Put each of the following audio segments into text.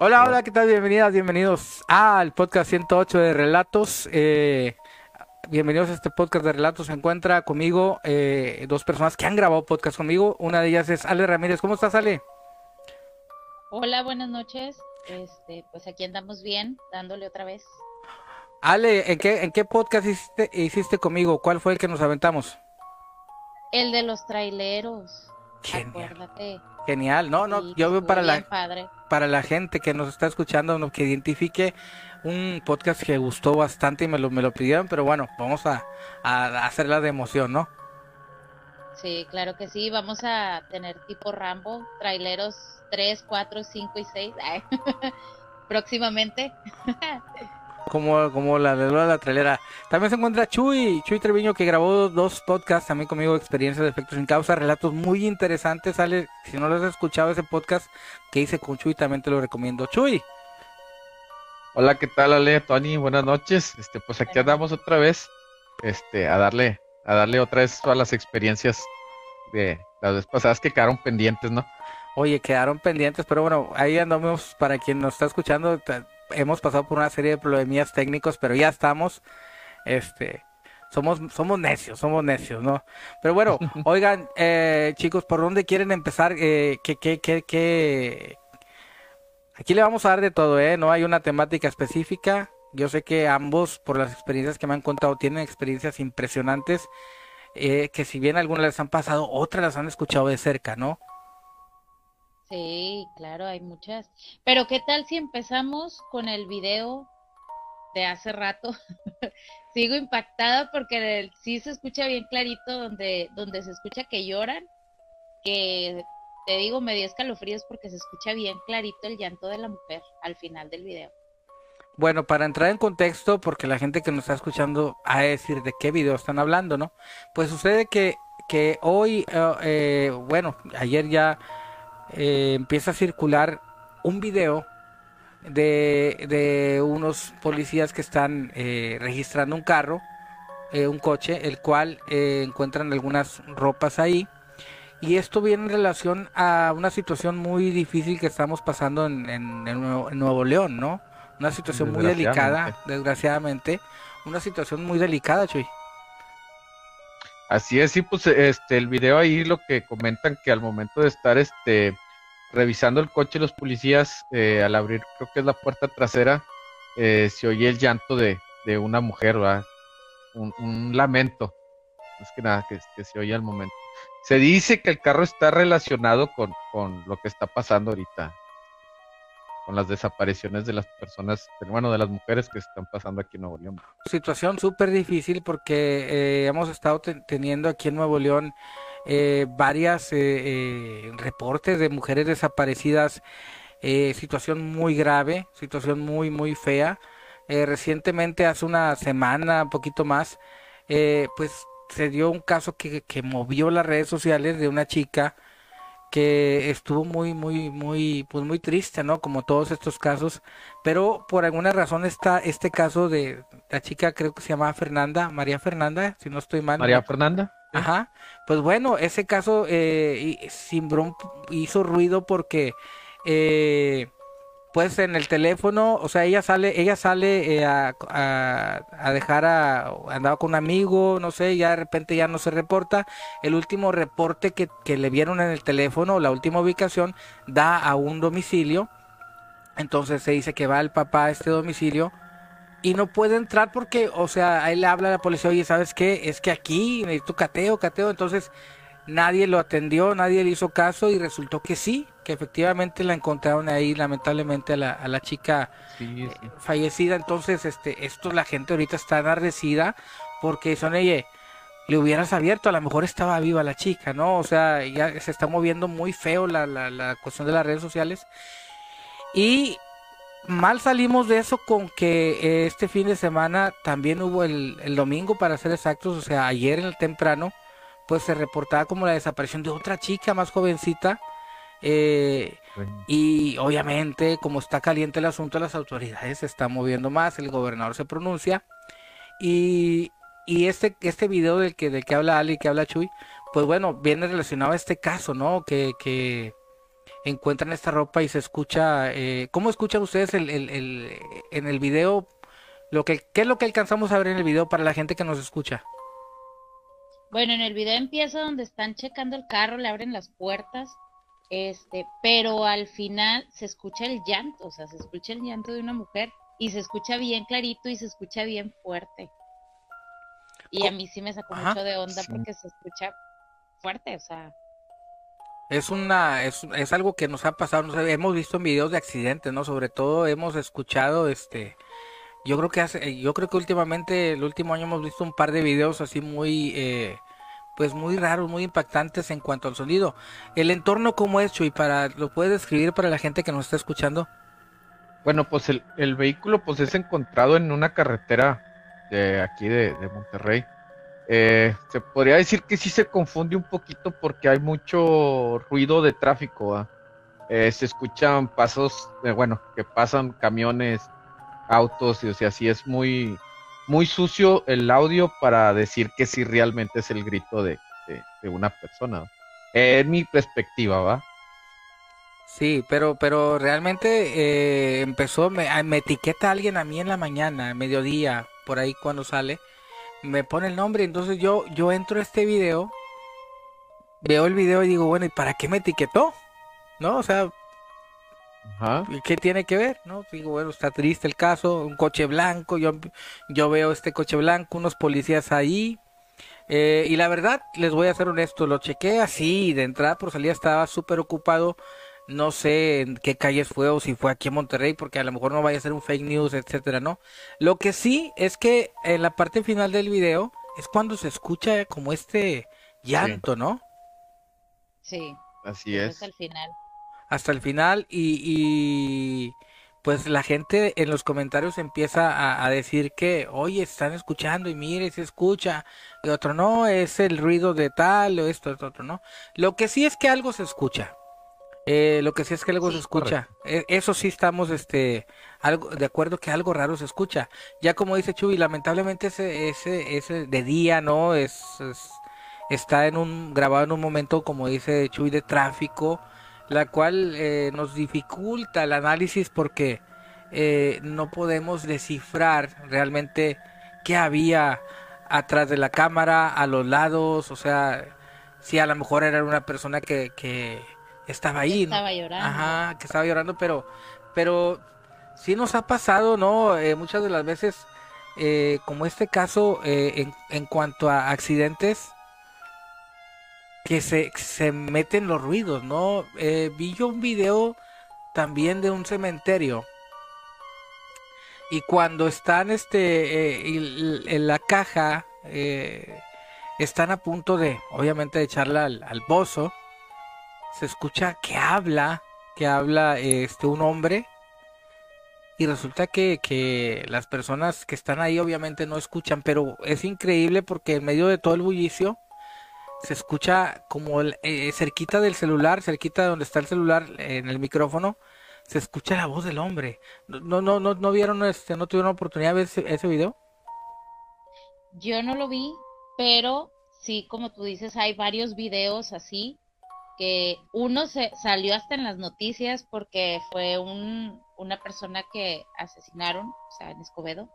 Hola, hola, ¿qué tal? Bienvenidas, bienvenidos al podcast 108 de Relatos. Eh, bienvenidos a este podcast de Relatos. Se encuentra conmigo eh, dos personas que han grabado podcast conmigo. Una de ellas es Ale Ramírez. ¿Cómo estás, Ale? Hola, buenas noches. Este, pues aquí andamos bien, dándole otra vez. Ale, ¿en qué, en qué podcast hiciste, hiciste conmigo? ¿Cuál fue el que nos aventamos? El de los traileros. Genial. Acuérdate. Genial, no, no, Sí, yo para la, padre. para la gente que nos está escuchando, que identifique un podcast que gustó bastante y me lo, me lo pidieron, pero bueno, vamos a, a hacerla de emoción, ¿no? Sí, claro que sí. Vamos a tener tipo Rambo, traileros 3, 4, 5 y 6. Próximamente. Como, como la de Lola la trailera. También se encuentra Chuy, Chuy Treviño, que grabó dos podcasts también conmigo, Experiencias de Efectos sin Causa, relatos muy interesantes. Sale, si no lo has escuchado ese podcast que hice con Chuy, también te lo recomiendo. Chuy, Hola, ¿qué tal, Ale, Tony? Buenas noches. Este, pues aquí andamos otra vez, este, a darle, a darle otra vez todas las experiencias de las veces pasadas que quedaron pendientes, ¿no? oye, quedaron pendientes, pero bueno, ahí andamos para quien nos está escuchando. Hemos pasado por una serie de problemillas técnicos, pero ya estamos. Este, somos, somos necios, somos necios, ¿no? Pero bueno, oigan, eh, chicos, ¿por dónde quieren empezar? Eh, ¿qué, qué, qué, qué? Aquí le vamos a dar de todo, ¿eh? No hay una temática específica. Yo sé que ambos, por las experiencias que me han contado, tienen experiencias impresionantes. eh, que si bien algunas les han pasado, otras las han escuchado de cerca, ¿no? Sí, claro, hay muchas. Pero ¿qué tal si empezamos con el video de hace rato? Sigo impactada porque el- sí se escucha bien clarito donde, donde se escucha que lloran, que te digo, me dio escalofríos porque se escucha bien clarito el llanto de la mujer al final del video. Bueno, para entrar en contexto, porque la gente que nos está escuchando a decir de qué video están hablando, ¿no? Pues sucede que, que hoy, eh, eh, bueno, ayer ya eh, empieza a circular un video de, de unos policías que están eh, registrando un carro, eh, un coche, el cual eh, encuentran algunas ropas ahí. Y esto viene en relación a una situación muy difícil que estamos pasando en, en- en Nuevo, en Nuevo León, ¿no? Una situación muy delicada, desgraciadamente. Una situación muy delicada, Chuy. Así es, sí, pues este, el video ahí lo que comentan que al momento de estar este, revisando el coche los policías, eh, al abrir creo que es la puerta trasera, eh, se oye el llanto de, de una mujer. Un, lamento, más que nada, que, que se oye al momento. Se dice que el carro está relacionado con, con lo que está pasando ahorita, con las desapariciones de las personas, bueno, de las mujeres que están pasando aquí en Nuevo León. Situación súper difícil porque eh, hemos estado te- teniendo aquí en Nuevo León eh, varias eh, eh, reportes de mujeres desaparecidas. eh, situación muy grave, situación muy, muy fea. Eh, recientemente, hace una semana, un poquito más, pues se dio un caso que, que movió las redes sociales de una chica que estuvo muy, muy, muy, pues muy triste, ¿no? Como todos estos casos, pero por alguna razón está este caso de la chica, creo que se llamaba Fernanda, María Fernanda, si no estoy mal. María Fernanda. Ajá, pues bueno, ese caso eh, y- hizo ruido porque eh, pues en el teléfono, o sea, ella sale, ella sale eh, a, a- a dejar a, andaba con un amigo, no sé, ya de repente ya no se reporta. El último reporte que, que le vieron en el teléfono, la última ubicación, da a un domicilio. Entonces se dice que va el papá a este domicilio y no puede entrar porque, o sea, ahí le habla a la policía, oye, ¿sabes qué? Es que aquí necesito cateo, cateo. Entonces nadie lo atendió, nadie le hizo caso y resultó que sí, que efectivamente la encontraron ahí, lamentablemente, a la, a la chica Sí, eh, fallecida. Entonces, este, esto la gente ahorita está enardecida porque son ella. Le hubieras abierto, a lo mejor estaba viva la chica, ¿no? O sea, ya se está moviendo muy feo la, la, la cuestión de las redes sociales. Y mal salimos de eso con que eh, este fin de semana también hubo el, el domingo, para ser exactos, o sea, ayer en el temprano, pues se reportaba como la desaparición de otra chica más jovencita. Eh, y obviamente, como está caliente el asunto, las autoridades se están moviendo más, el gobernador se pronuncia. Y, y este, este video del que, del que habla Ali, que habla Chuy, pues bueno, viene relacionado a este caso, ¿no? Que, que, encuentran esta ropa y se escucha, eh, ¿cómo escuchan ustedes el, el, el, en el video? Lo que, ¿Qué es lo que alcanzamos a ver en el video para la gente que nos escucha? Bueno, en el video empieza donde están checando el carro, le abren las puertas, este, pero al final se escucha el llanto, o sea, se escucha el llanto de una mujer y se escucha bien clarito y se escucha bien fuerte. Y a mí sí me sacó mucho de onda porque se escucha fuerte, o sea. Es una, es, es algo que nos ha pasado, no sé, hemos visto en videos de accidentes, ¿no? Sobre todo hemos escuchado, este, yo creo que hace, yo creo que últimamente, el último año hemos visto un par de videos así muy, eh, pues muy raros, muy impactantes en cuanto al sonido. El entorno como es, y para, ¿lo puedes describir para la gente que nos está escuchando? Bueno, pues el, el vehículo pues es encontrado en una carretera de aquí de, de Monterrey. Eh, se podría decir que sí se confunde un poquito porque hay mucho ruido de tráfico. Eh, se escuchan pasos, eh, bueno, que pasan camiones, autos, y o sea, sí es muy, muy sucio el audio para decir que sí realmente es el grito de, de, una persona. En mi perspectiva, ¿va? Sí, pero, pero realmente empezó, me, me etiqueta alguien a mí en la mañana, mediodía, por ahí cuando sale, me pone el nombre, entonces yo, yo entro a este video, veo el video y digo, bueno, ¿y para qué me etiquetó? ¿No? O sea, ¿qué tiene que ver? ¿No? Digo, bueno, está triste el caso, un coche blanco, yo, yo veo este coche blanco, unos policías ahí, eh, y la verdad, les voy a ser honesto, lo chequé así, de entrada por salida estaba súper ocupado no sé en qué calles fue o si fue aquí en Monterrey, porque a lo mejor no vaya a ser un fake news, etcétera, ¿no? Lo que sí es que en la parte final del video es cuando se escucha como este llanto, ¿no? Sí. Así es. Hasta el final. Hasta el final y, y pues la gente en los comentarios empieza a, decir que, oye, están escuchando y mire, se escucha. Y otro, no, es el ruido de tal o esto, esto, otro, no. Lo que sí es que algo se escucha. Eh, lo que sí es que algo se escucha. E, eso sí estamos este, algo, de acuerdo que algo raro se escucha. Ya como dice Chuy, lamentablemente ese, ese, ese de día, ¿no? Es, está en un, grabado en un momento, como dice Chuy, de tráfico, la cual eh, nos dificulta el análisis porque eh, no podemos descifrar realmente qué había atrás de la cámara, a los lados, o sea, si a lo mejor era una persona que, que estaba ahí. Estaba llorando. Ajá, que estaba llorando, pero, pero sí nos ha pasado, ¿no? Eh, muchas de las veces, eh, como este caso, eh, en, en, cuanto a accidentes, que se, se meten los ruidos, ¿no? vi yo un video también de un cementerio. Y cuando están este en la caja, están a punto de, obviamente, de echarla al, al bozo se escucha que habla, que habla este un hombre y resulta que, que, las personas que están ahí obviamente no escuchan, pero es increíble porque en medio de todo el bullicio se escucha como eh, cerquita del celular, cerquita de donde está el celular en el micrófono, se escucha la voz del hombre. No, no, no, no vieron este, no tuvieron oportunidad de ver ese, video. Yo no lo vi, pero sí, como tú dices, hay varios videos así que uno se salió hasta en las noticias porque fue un, una persona que asesinaron, o sea, en Escobedo,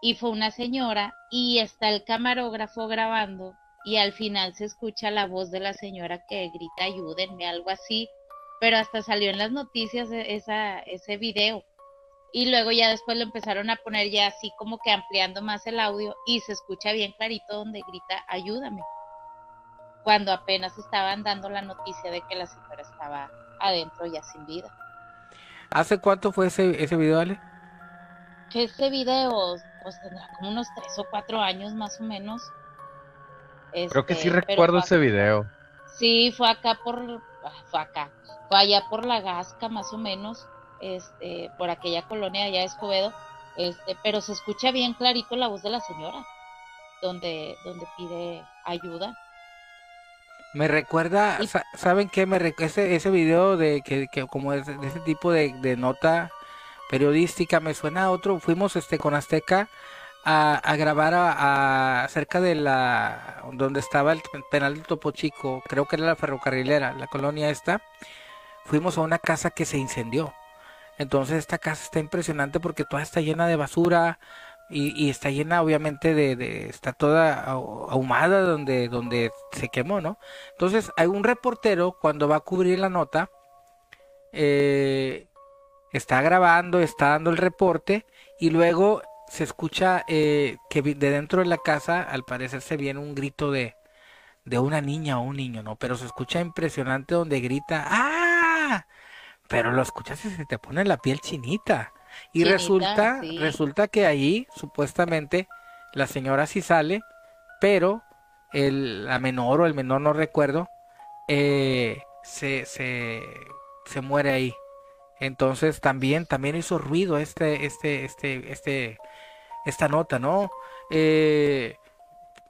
y fue una señora, y está el camarógrafo grabando, y al final se escucha la voz de la señora que grita ayúdenme, algo así, pero hasta salió en las noticias e, esa, ese video. Y luego ya después lo empezaron a poner ya así como que ampliando más el audio y se escucha bien clarito donde grita ayúdame cuando apenas estaban dando la noticia de que la señora estaba adentro ya sin vida. ¿Hace cuánto fue ese, ese video, Ale? Ese video pues tendrá como unos tres o cuatro años más o menos. Creo que sí este, recuerdo ese video. Sí, fue acá por, fue acá, fue allá por la Gasca más o menos, este, por aquella colonia allá de Escobedo, este, pero se escucha bien clarito la voz de la señora, donde, donde pide ayuda. Me recuerda, ¿saben qué? Me ese, ese video de que, como de, ese tipo de, nota periodística me suena a otro. Fuimos este con Azteca a, grabar a, cerca de la donde estaba el penal de Topo Chico, creo que era la ferrocarrilera, la colonia esta. fuimos a una casa que se incendió. Entonces esta casa está impresionante porque toda está llena de basura y, está llena obviamente de, está toda ahumada donde, donde se quemó, ¿no? Entonces hay un reportero cuando va a cubrir la nota, eh, está grabando, está dando el reporte y luego se escucha eh, que de dentro de la casa al parecer se viene un grito de, de una niña o un niño, ¿no? Pero se escucha impresionante donde grita ¡Ah! Pero lo escuchas y se te pone la piel chinita. Y resulta, resulta que ahí supuestamente la señora sí sale, pero el, la menor o el menor no recuerdo, eh, se, se, se muere ahí. Entonces también, también hizo ruido este, este, este, este, esta nota, ¿no? Eh,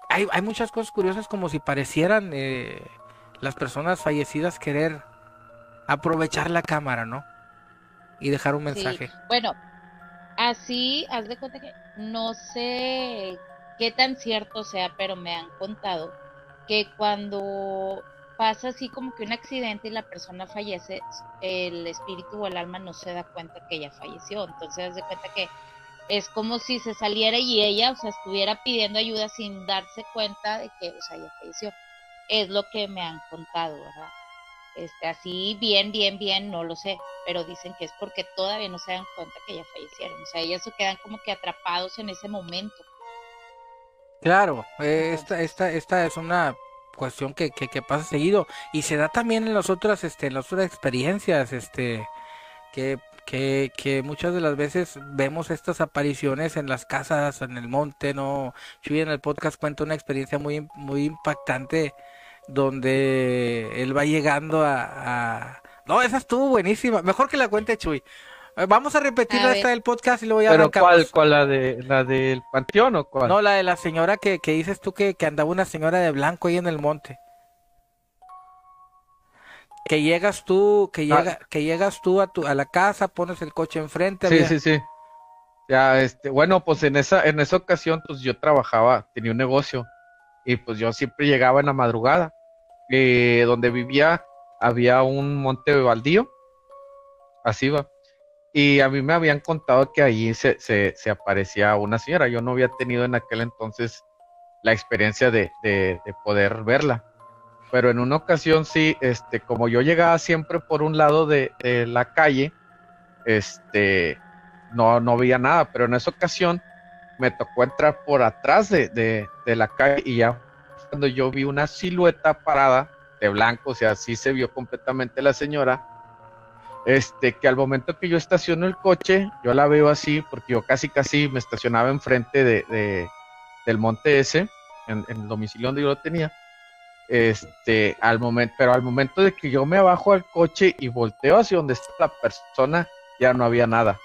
hay, hay, muchas cosas curiosas como si parecieran eh, las personas fallecidas querer aprovechar la cámara, ¿no? Y dejar un mensaje. Bueno, así, haz de cuenta que no sé qué tan cierto sea, pero me han contado que cuando pasa así como que un accidente y la persona fallece, el espíritu o el alma no se da cuenta que ella falleció. Entonces, haz de cuenta que es como si se saliera y ella, o sea, estuviera pidiendo ayuda sin darse cuenta de que, o sea, ella falleció. Es lo que me han contado, ¿verdad? Este, así bien, bien, bien, no lo sé, pero dicen que es porque todavía no se dan cuenta que ya fallecieron, o sea, ellas se quedan como que atrapados en ese momento. Claro, eh, esta, esta, esta es una cuestión que, que, que, pasa seguido y se da también en las otras, este, en las otras experiencias, este, que, que, que muchas de las veces vemos estas apariciones en las casas, en el monte, no, Chuy en el podcast cuenta una experiencia muy, muy impactante donde él va llegando a, No, esa estuvo buenísima. Mejor que la cuente Chuy. Eh, vamos a repetir esta del podcast y luego ya ¿Pero cuál? ¿Cuál? ¿La, de, ¿La del panteón o cuál? No, la de la señora que, que dices tú que, que andaba una señora de blanco ahí en el monte. Que llegas tú, que, ah. llega, que llegas tú a, tu, a la casa, pones el coche enfrente. Sí, sí, sí. Ya, este, bueno, pues en esa, en esa ocasión, pues yo trabajaba, tenía un negocio y pues yo siempre llegaba en la madrugada eh, donde vivía había un monte baldío, así va. Y a mí me habían contado que allí se, se, aparecía una señora. Yo no había tenido en aquel entonces la experiencia de, de, poder verla. Pero en una ocasión sí, este, como yo llegaba siempre por un lado de, la calle, este, no, no veía nada. Pero en esa ocasión me tocó entrar por atrás de, de la calle y ya cuando yo vi una silueta parada de blanco, o sea, sí se vio completamente la señora. Este, que al momento que yo estaciono el coche, yo la veo así, porque yo casi casi me estacionaba enfrente de, del monte ese, en, el domicilio donde yo lo tenía. Este, al momento, pero al momento de que yo me bajo al coche y volteo hacia donde está la persona, ya no había nada.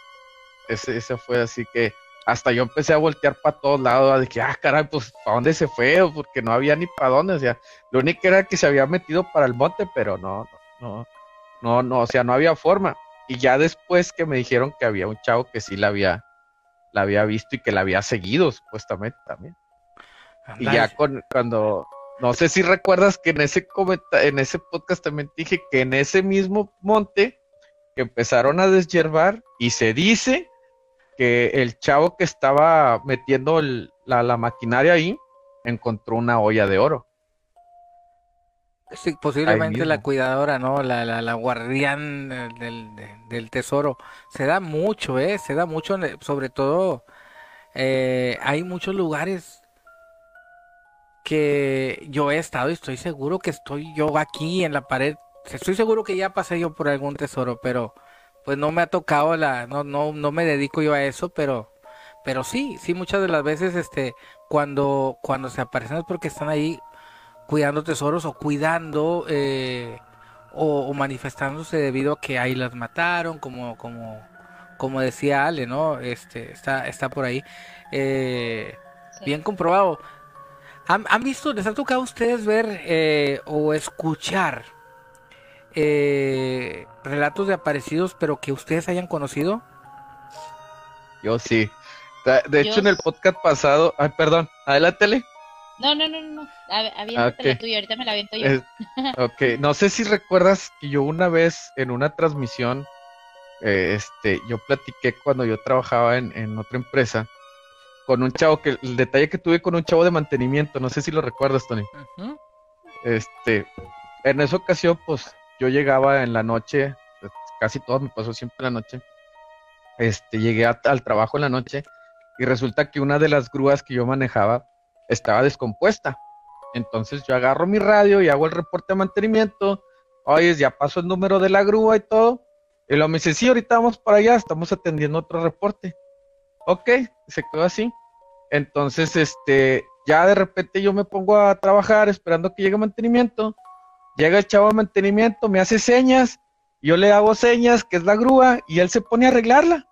Ese, ese fue así que hasta yo empecé a voltear para todos lados, de que, ah, caray, pues, ¿para dónde se fue? Porque no había ni para dónde, o sea, lo único era que se había metido para el monte, pero no, no, no, no, o sea, no había forma. Y ya después que me dijeron que había un chavo que sí la había, la había visto y que la había seguido, supuestamente también. Y ya con, cuando, no sé si recuerdas que en ese en ese podcast también dije que en ese mismo monte que empezaron a deshiervar y se dice que el chavo que estaba metiendo la, maquinaria ahí encontró una olla de oro. Sí, posiblemente la cuidadora, ¿no? La, la, guardián del, tesoro. Se da mucho, ¿eh? Se da mucho, sobre todo, eh, hay muchos lugares que yo he estado y estoy seguro que estoy yo aquí en la pared. Estoy seguro que ya pasé yo por algún tesoro, pero pues no me ha tocado la, no, no, no me dedico yo a eso, pero, pero sí, sí muchas de las veces, este, cuando, cuando se aparecen es porque están ahí cuidando tesoros o cuidando eh, o, manifestándose debido a que ahí las mataron, como, como, como decía Ale, ¿no? Este, está, está por ahí. Eh, bien comprobado. ¿Han, ¿Han, visto, les ha tocado a ustedes ver eh, o escuchar eh, relatos de aparecidos, pero que ustedes hayan conocido? Yo sí. De hecho, en el podcast pasado, ay, perdón, adelántele. No, no, no, no. Aviéntate la tuya, ahorita me la aviento yo. ok, no sé si recuerdas que yo una vez en una transmisión, eh, este, yo platiqué cuando yo trabajaba en, otra empresa con un chavo que el detalle que tuve con un chavo de mantenimiento, no sé si lo recuerdas, Tony. Este, en esa ocasión, pues yo llegaba en la noche, casi todo me pasó siempre en la noche. Este, llegué al trabajo en la noche y resulta que una de las grúas que yo manejaba estaba descompuesta. Entonces yo agarro mi radio y hago el reporte de mantenimiento. Oye, ya pasó el número de la grúa y todo. Y luego me dice, sí, ahorita vamos para allá, estamos atendiendo otro reporte. Ok, se quedó así. Entonces, este, ya de repente yo me pongo a trabajar esperando que llegue mantenimiento. Llega el chavo de mantenimiento, me hace señas, yo le hago señas, que es la grúa, y él se pone a arreglarla.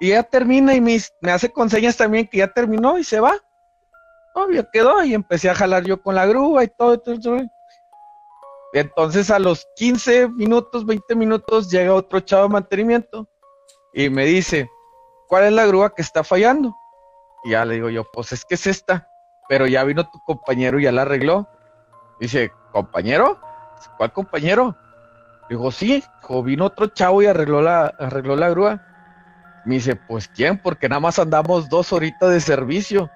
Y ya termina y me, hace con señas también que ya terminó y se va obvio, quedó y empecé a jalar yo con la grúa y todo, Entonces a los 15 minutos, 20 minutos llega otro chavo de mantenimiento y me dice, ¿cuál es la grúa que está fallando? Y ya le digo yo, pues es que es esta, pero ya vino tu compañero y ya la arregló. Dice, ¿compañero? ¿Cuál compañero? Digo, sí, vino otro chavo y arregló la, arregló la grúa. Me dice, pues ¿quién? Porque nada más andamos dos horitas de servicio.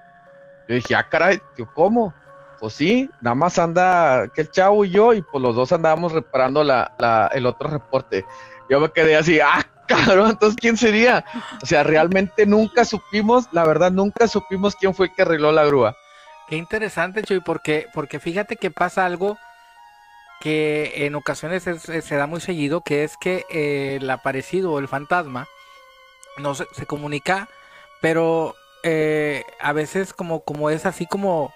Yo dije, ah, caray, ¿cómo? Pues sí, nada más anda que el chavo y yo, y pues los dos andábamos reparando la, el otro reporte. Yo me quedé así, ah, cabrón, entonces ¿quién sería? O sea, realmente nunca supimos, la verdad, nunca supimos quién fue el que arregló la grúa. Qué interesante, Chuy, porque, porque fíjate que pasa algo que en ocasiones se da muy seguido, que es que eh, el aparecido o el fantasma no se, se comunica, pero eh, a veces como, como es así como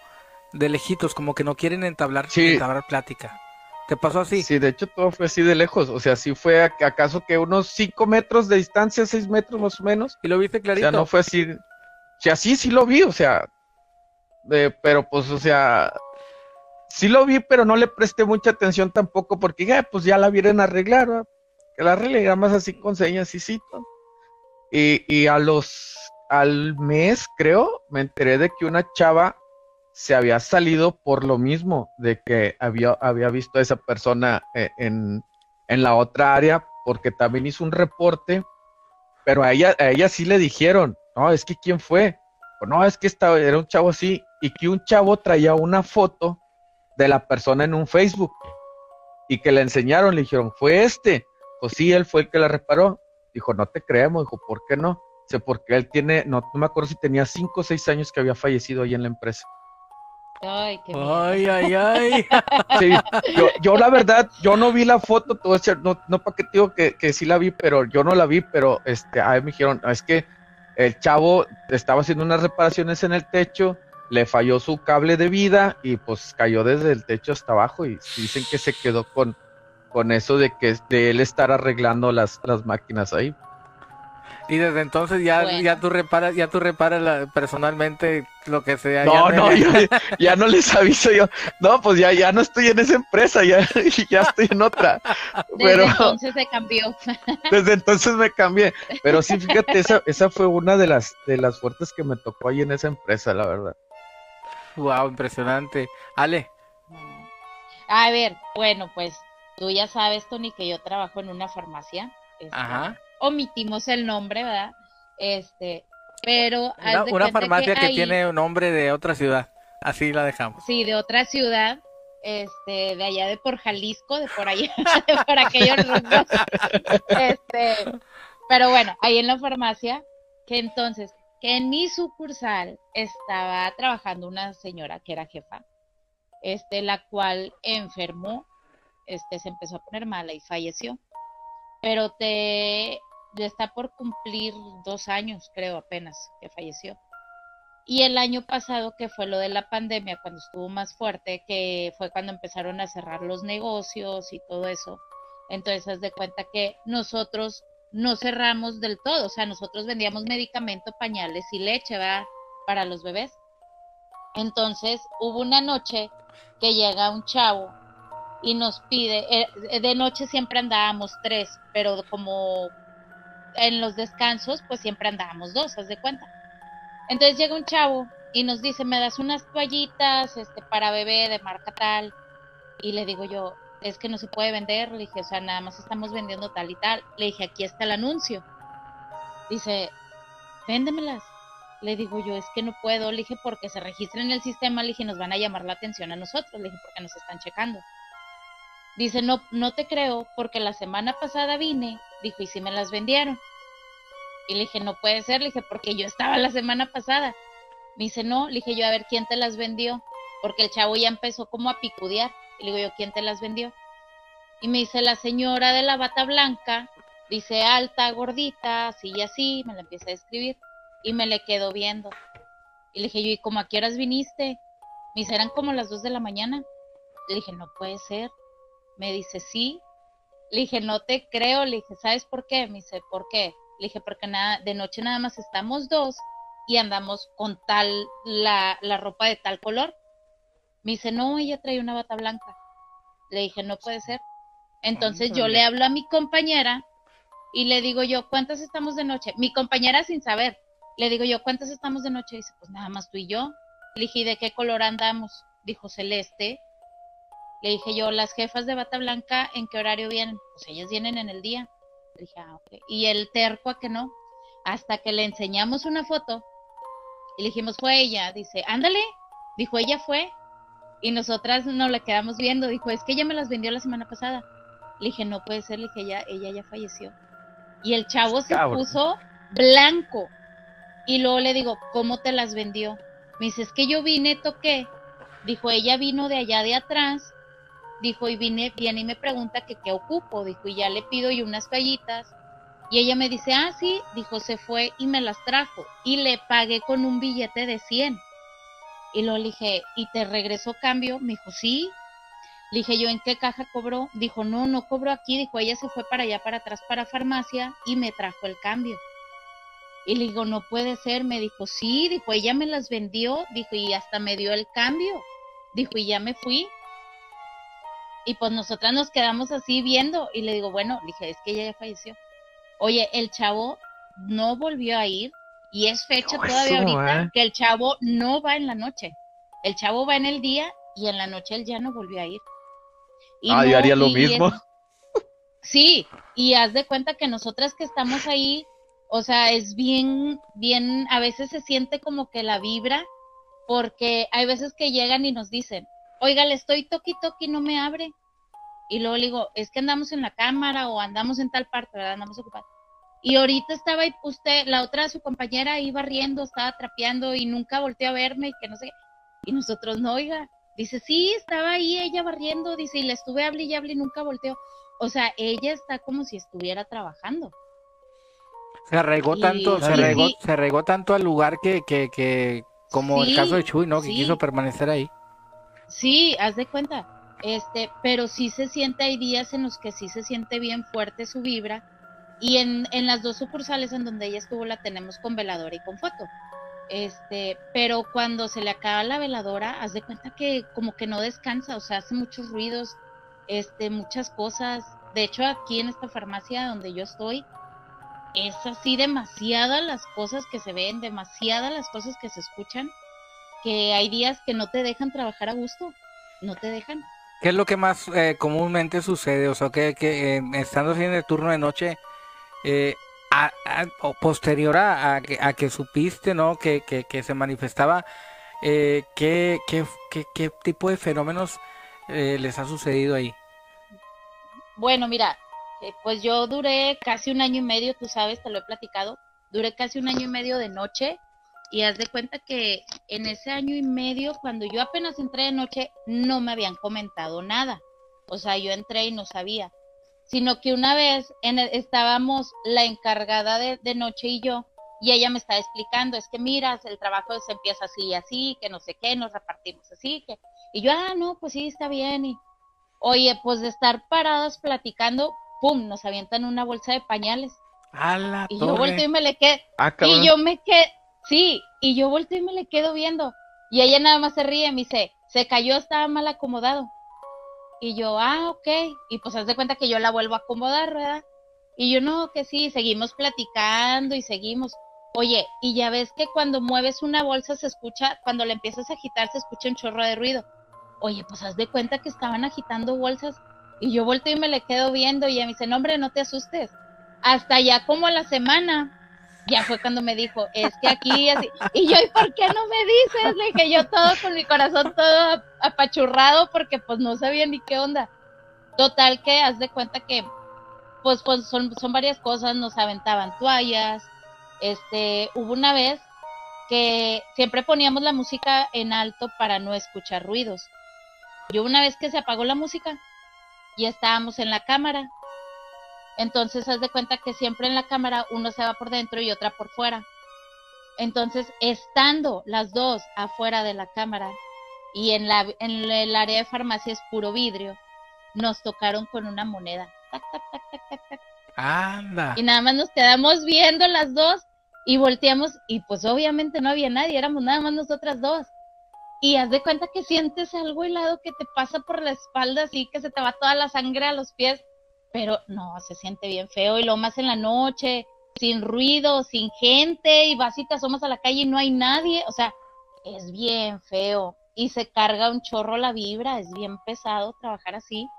de lejitos, como que no quieren entablar, entablar plática. ¿Te pasó así? Sí, de hecho todo fue así de lejos. O sea, sí fue acaso que unos 5 metros de distancia, 6 metros más o menos. ¿Y lo viste clarito? O sea, no fue así. O sea, sí, sí lo vi, o sea. pero pues, o sea. Sí lo vi, pero no le presté mucha atención tampoco porque ya, pues ya la vieron arreglar, Que la arregle, más así con señas y sí. Y, y a los al mes, creo, me enteré de que una chava se había salido por lo mismo, de que había, había visto a esa persona eh, en, la otra área, porque también hizo un reporte, pero a ella, a ella sí le dijeron, no, es que quién fue, no, es que estaba, era un chavo así, y que un chavo traía una foto de la persona en un Facebook, y que le enseñaron, le dijeron, fue este, pues sí, él fue el que la reparó, dijo, no te creemos, dijo, ¿por qué no? sé porque él tiene, no, no me acuerdo si tenía cinco o seis años que había fallecido ahí en la empresa. Ay, qué ay, ay, ay. Sí, yo, yo, la verdad, yo no vi la foto, no, no para qué digo que, que sí la vi, pero yo no la vi, pero este, a mí me dijeron, es que el chavo estaba haciendo unas reparaciones en el techo, le falló su cable de vida y pues cayó desde el techo hasta abajo y dicen que se quedó con, con eso de que de él estar arreglando las, las máquinas ahí. Y desde entonces ya, ya tú reparas, ya tú reparas personalmente lo que sea. No, no, ya, no les aviso yo. No, pues ya, ya no estoy en esa empresa, ya, ya estoy en otra. Desde entonces se cambió. Desde entonces me cambié. Pero sí, fíjate, esa, esa fue una de las, de las fuertes que me tocó ahí en esa empresa, la verdad. Wow, impresionante. Ale. A ver, bueno, pues tú ya sabes, Tony, que yo trabajo en una farmacia. Este, Ajá omitimos el nombre, ¿verdad? Este, pero una, farmacia que, tiene un nombre de otra ciudad, así la dejamos. Sí, de otra ciudad, este, de allá de por Jalisco, de por allá, de por aquellos rumbos. Este, pero bueno, ahí en la farmacia, que entonces, que en mi sucursal estaba trabajando una señora que era jefa, este, la cual enfermó, este, se empezó a poner mala y falleció. Pero te está por cumplir dos años, creo apenas, que falleció. Y el año pasado, que fue lo de la pandemia, cuando estuvo más fuerte, que fue cuando empezaron a cerrar los negocios y todo eso. Entonces, haz de cuenta que nosotros no cerramos del todo, o sea, nosotros vendíamos medicamento, pañales y leche, ¿verdad? Para los bebés. Entonces, hubo una noche que llega un chavo y nos pide, eh, de noche siempre andábamos tres, pero como en los descansos, pues siempre andábamos dos, haz de cuenta. Entonces llega un chavo y nos dice, me das unas toallitas este, para bebé de marca tal. Y le digo yo, es que no se puede vender. Le dije, o sea, nada más estamos vendiendo tal y tal. Le dije, aquí está el anuncio. Dice, véndemelas. Le digo yo, es que no puedo. Le dije, porque se registren en el sistema. Le dije, nos van a llamar la atención a nosotros. Le dije, porque nos están checando. Dice, no, no te creo, porque la semana pasada vine. Dijo, y si me las vendieron. Y le dije, no puede ser. Le dije, porque yo estaba la semana pasada. Me dice, no. Le dije yo, a ver, ¿quién te las vendió? Porque el chavo ya empezó como a picudear. Y le digo yo, ¿quién te las vendió? Y me dice, la señora de la bata blanca. Dice, alta, gordita, así y así. Me la empieza a describir. Y me le quedo viendo. Y le dije yo, ¿y cómo a qué horas viniste? Me dice, eran como las dos de la mañana. Le dije, no puede ser. Me dice, sí. Le dije, no te creo. Le dije, ¿sabes por qué? Me dice, ¿por qué? Le dije, porque nada, de noche nada más estamos dos y andamos con tal, la, la ropa de tal color. Me dice, no, ella trae una bata blanca. Le dije, no puede ser. Entonces yo le hablo a mi compañera y le digo yo, ¿cuántas estamos de noche? Mi compañera sin saber. Le digo yo, ¿cuántas estamos de noche? Dice, pues nada más tú y yo. Le dije, ¿y de qué color andamos? Dijo, celeste. Le dije yo, las jefas de bata blanca, ¿en qué horario vienen? Pues ellas vienen en el día. Le dije, ah, ok. Y el terco a que no. Hasta que le enseñamos una foto y le dijimos, fue ella. Dice, ándale. Dijo, ella fue. Y nosotras no la quedamos viendo. Dijo, es que ella me las vendió la semana pasada. Le dije, no puede ser. Le dije, ella, ella ya falleció. Y el chavo se puso blanco. Y luego le digo, ¿cómo te las vendió? Me dice, es que yo vine, toqué. Dijo, ella vino de allá de atrás. Dijo, y vine, viene y me pregunta que qué ocupo. Dijo, y ya le pido y unas toallitas y ella me dice, ah, sí, dijo, se fue y me las trajo. Y le pagué con un billete de 100. Y lo dije, ¿y te regresó cambio? Me dijo, sí. Le dije, ¿yo en qué caja cobró? Dijo, no, no cobró aquí. Dijo, ella se fue para allá, para atrás, para farmacia y me trajo el cambio. Y le digo, no puede ser. Me dijo, sí. Dijo, ella me las vendió. Dijo, y hasta me dio el cambio. Dijo, y ya me fui. Y pues nosotras nos quedamos así viendo. Y le digo, bueno, le dije, es que ella ya falleció. Oye, el chavo no volvió a ir y es fecha todavía ahorita ¿eh? que el chavo no va en la noche. El chavo va en el día y en la noche él ya no volvió a ir. Y ah, yo haría lo mismo. sí, y haz de cuenta que nosotras que estamos ahí, o sea, es bien, bien, a veces se siente como que la vibra, porque hay veces que llegan y nos dicen, oiga, le estoy toqui toqui, no me abre. Y luego le digo, es que andamos en la cámara o andamos en tal parte, ¿verdad? Andamos ocupados. Y ahorita estaba ahí, usted, la otra, su compañera iba riendo, estaba trapeando y nunca volteó a verme y que no sé. Y nosotros no, oiga. Dice, sí, estaba ahí ella barriendo, dice, y le estuve hable y hable y nunca volteó. O sea, ella está como si estuviera trabajando. Se regó tanto, se, regó, se regó tanto al lugar que, que, que como el caso de Chuy, ¿no? Que quiso permanecer ahí. Sí, haz de cuenta. Este, pero sí se siente, hay días en los que sí se siente bien fuerte su vibra. Y en, en las dos sucursales en donde ella estuvo la tenemos con veladora y con foto. Este, pero cuando se le acaba la veladora, haz de cuenta que como que no descansa, o sea, hace muchos ruidos, este, muchas cosas. De hecho, aquí en esta farmacia donde yo estoy, es así demasiadas las cosas que se ven, demasiadas las cosas que se escuchan, que hay días que no te dejan trabajar a gusto, no te dejan. ¿Qué es lo que más eh, comúnmente sucede? O sea, que, que eh, estando en el turno de noche, eh, o posterior a, a, que supiste, ¿no? Que, que, se manifestaba, ¿qué, qué, qué, tipo de fenómenos les ha sucedido ahí? Bueno, mira, pues yo duré casi un año y medio, tú sabes, te lo he platicado, duré casi un año y medio de noche y haz de cuenta que en ese año y medio, cuando yo apenas entré de noche, no me habían comentado nada. O sea, yo entré y no sabía. Sino que una vez en estábamos la encargada de, de, noche y yo, y ella me estaba explicando, es que miras, el trabajo se empieza así y así, que no sé qué, nos repartimos así, que... Y yo, ah, no, pues sí, está bien. Y, oye, pues de estar parados platicando, pum, nos avientan una bolsa de pañales. y yo volteo y me le quedé. Ah, y yo me quedé, Sí, y yo volteo y me le quedo viendo. Y ella nada más se ríe, me dice, se cayó, estaba mal acomodado. Y yo, ah, ok. Y pues haz de cuenta que yo la vuelvo a acomodar, ¿verdad? Y yo, no, que sí, seguimos platicando y seguimos. Oye, y ya ves que cuando mueves una bolsa se escucha, cuando la empiezas a agitar se escucha un chorro de ruido. Oye, pues haz de cuenta que estaban agitando bolsas y yo volteo y me le quedo viendo y ella me dice, no hombre, no te asustes. Hasta ya como a la semana, ya fue cuando me dijo, es que aquí así. Y yo, ¿y por qué no me dices? Le dije yo todo con mi corazón todo apachurrado porque pues no sabía ni qué onda. Total que haz de cuenta que pues, pues son, son varias cosas, nos aventaban toallas, este, hubo una vez que siempre poníamos la música en alto para no escuchar ruidos. Yo una vez que se apagó la música y estábamos en la cámara, entonces haz de cuenta que siempre en la cámara uno se va por dentro y otra por fuera. Entonces, estando las dos afuera de la cámara y en, la, en el área de farmacia es puro vidrio, nos tocaron con una moneda. Tac, tac, tac, tac, tac, tac. Anda. Y nada más nos quedamos viendo las dos y volteamos y pues obviamente no había nadie, éramos nada más nosotras dos. Y haz de cuenta que sientes algo helado que te pasa por la espalda, así que se te va toda la sangre a los pies, pero no, se siente bien feo y lo más en la noche, sin ruido, sin gente y vas y te asomas a la calle y no hay nadie, o sea, es bien feo y se carga un chorro la vibra, es bien pesado trabajar así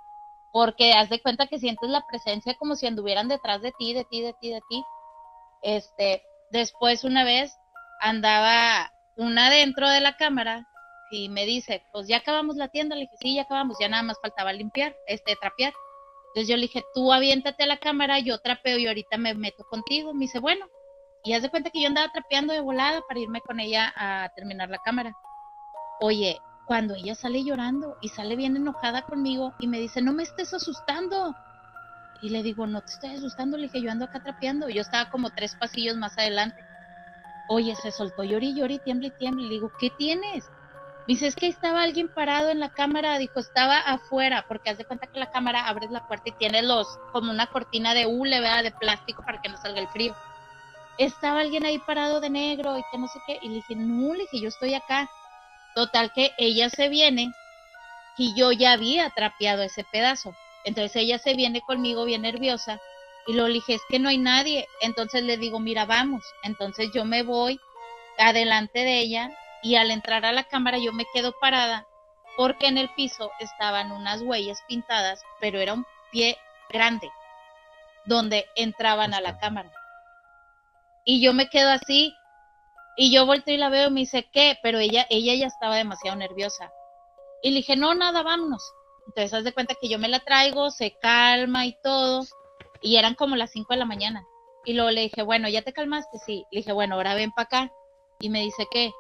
porque haz de cuenta que sientes la presencia como si anduvieran detrás de ti, de ti, de ti, de ti. Este, después una vez andaba una dentro de la cámara y me dice, pues ya acabamos la tienda, le dije, sí, ya acabamos, ya nada más faltaba limpiar, este, trapear. Entonces yo le dije, tú aviéntate a la cámara, yo trapeo y ahorita me meto contigo. Me dice, bueno, y haz de cuenta que yo andaba trapeando de volada para irme con ella a terminar la cámara. Oye, cuando ella sale llorando y sale bien enojada conmigo y me dice, no me estés asustando. Y le digo, no te estoy asustando, le dije, yo ando acá trapeando. Yo estaba como tres pasillos más adelante. Oye, se soltó llori, llori, tiemble y tiemble. Le digo, ¿qué tienes? Dice, es que estaba alguien parado en la cámara. Dijo, estaba afuera, porque haz de cuenta que la cámara abres la puerta y tiene los, como una cortina de hule, ¿verdad? De plástico para que no salga el frío. Estaba alguien ahí parado de negro y que no sé qué. Y le dije, no, le dije, yo estoy acá. Total que ella se viene y yo ya había trapeado ese pedazo. Entonces ella se viene conmigo bien nerviosa y lo dije, es que no hay nadie. Entonces le digo, mira, vamos. Entonces yo me voy adelante de ella y al entrar a la cámara yo me quedo parada porque en el piso estaban unas huellas pintadas, pero era un pie grande donde entraban a la cámara. Y yo me quedo así y yo volteo y la veo y me dice, ¿qué? Pero ella, ella ya estaba demasiado nerviosa. Y le dije, no, nada, vámonos. Entonces, haz de cuenta que yo me la traigo, se calma y todo. Y eran como las 5 de la mañana. Y luego le dije, bueno, ¿ya te calmaste? Sí. Le dije, bueno, ahora ven para acá. Y me dice, ¿qué?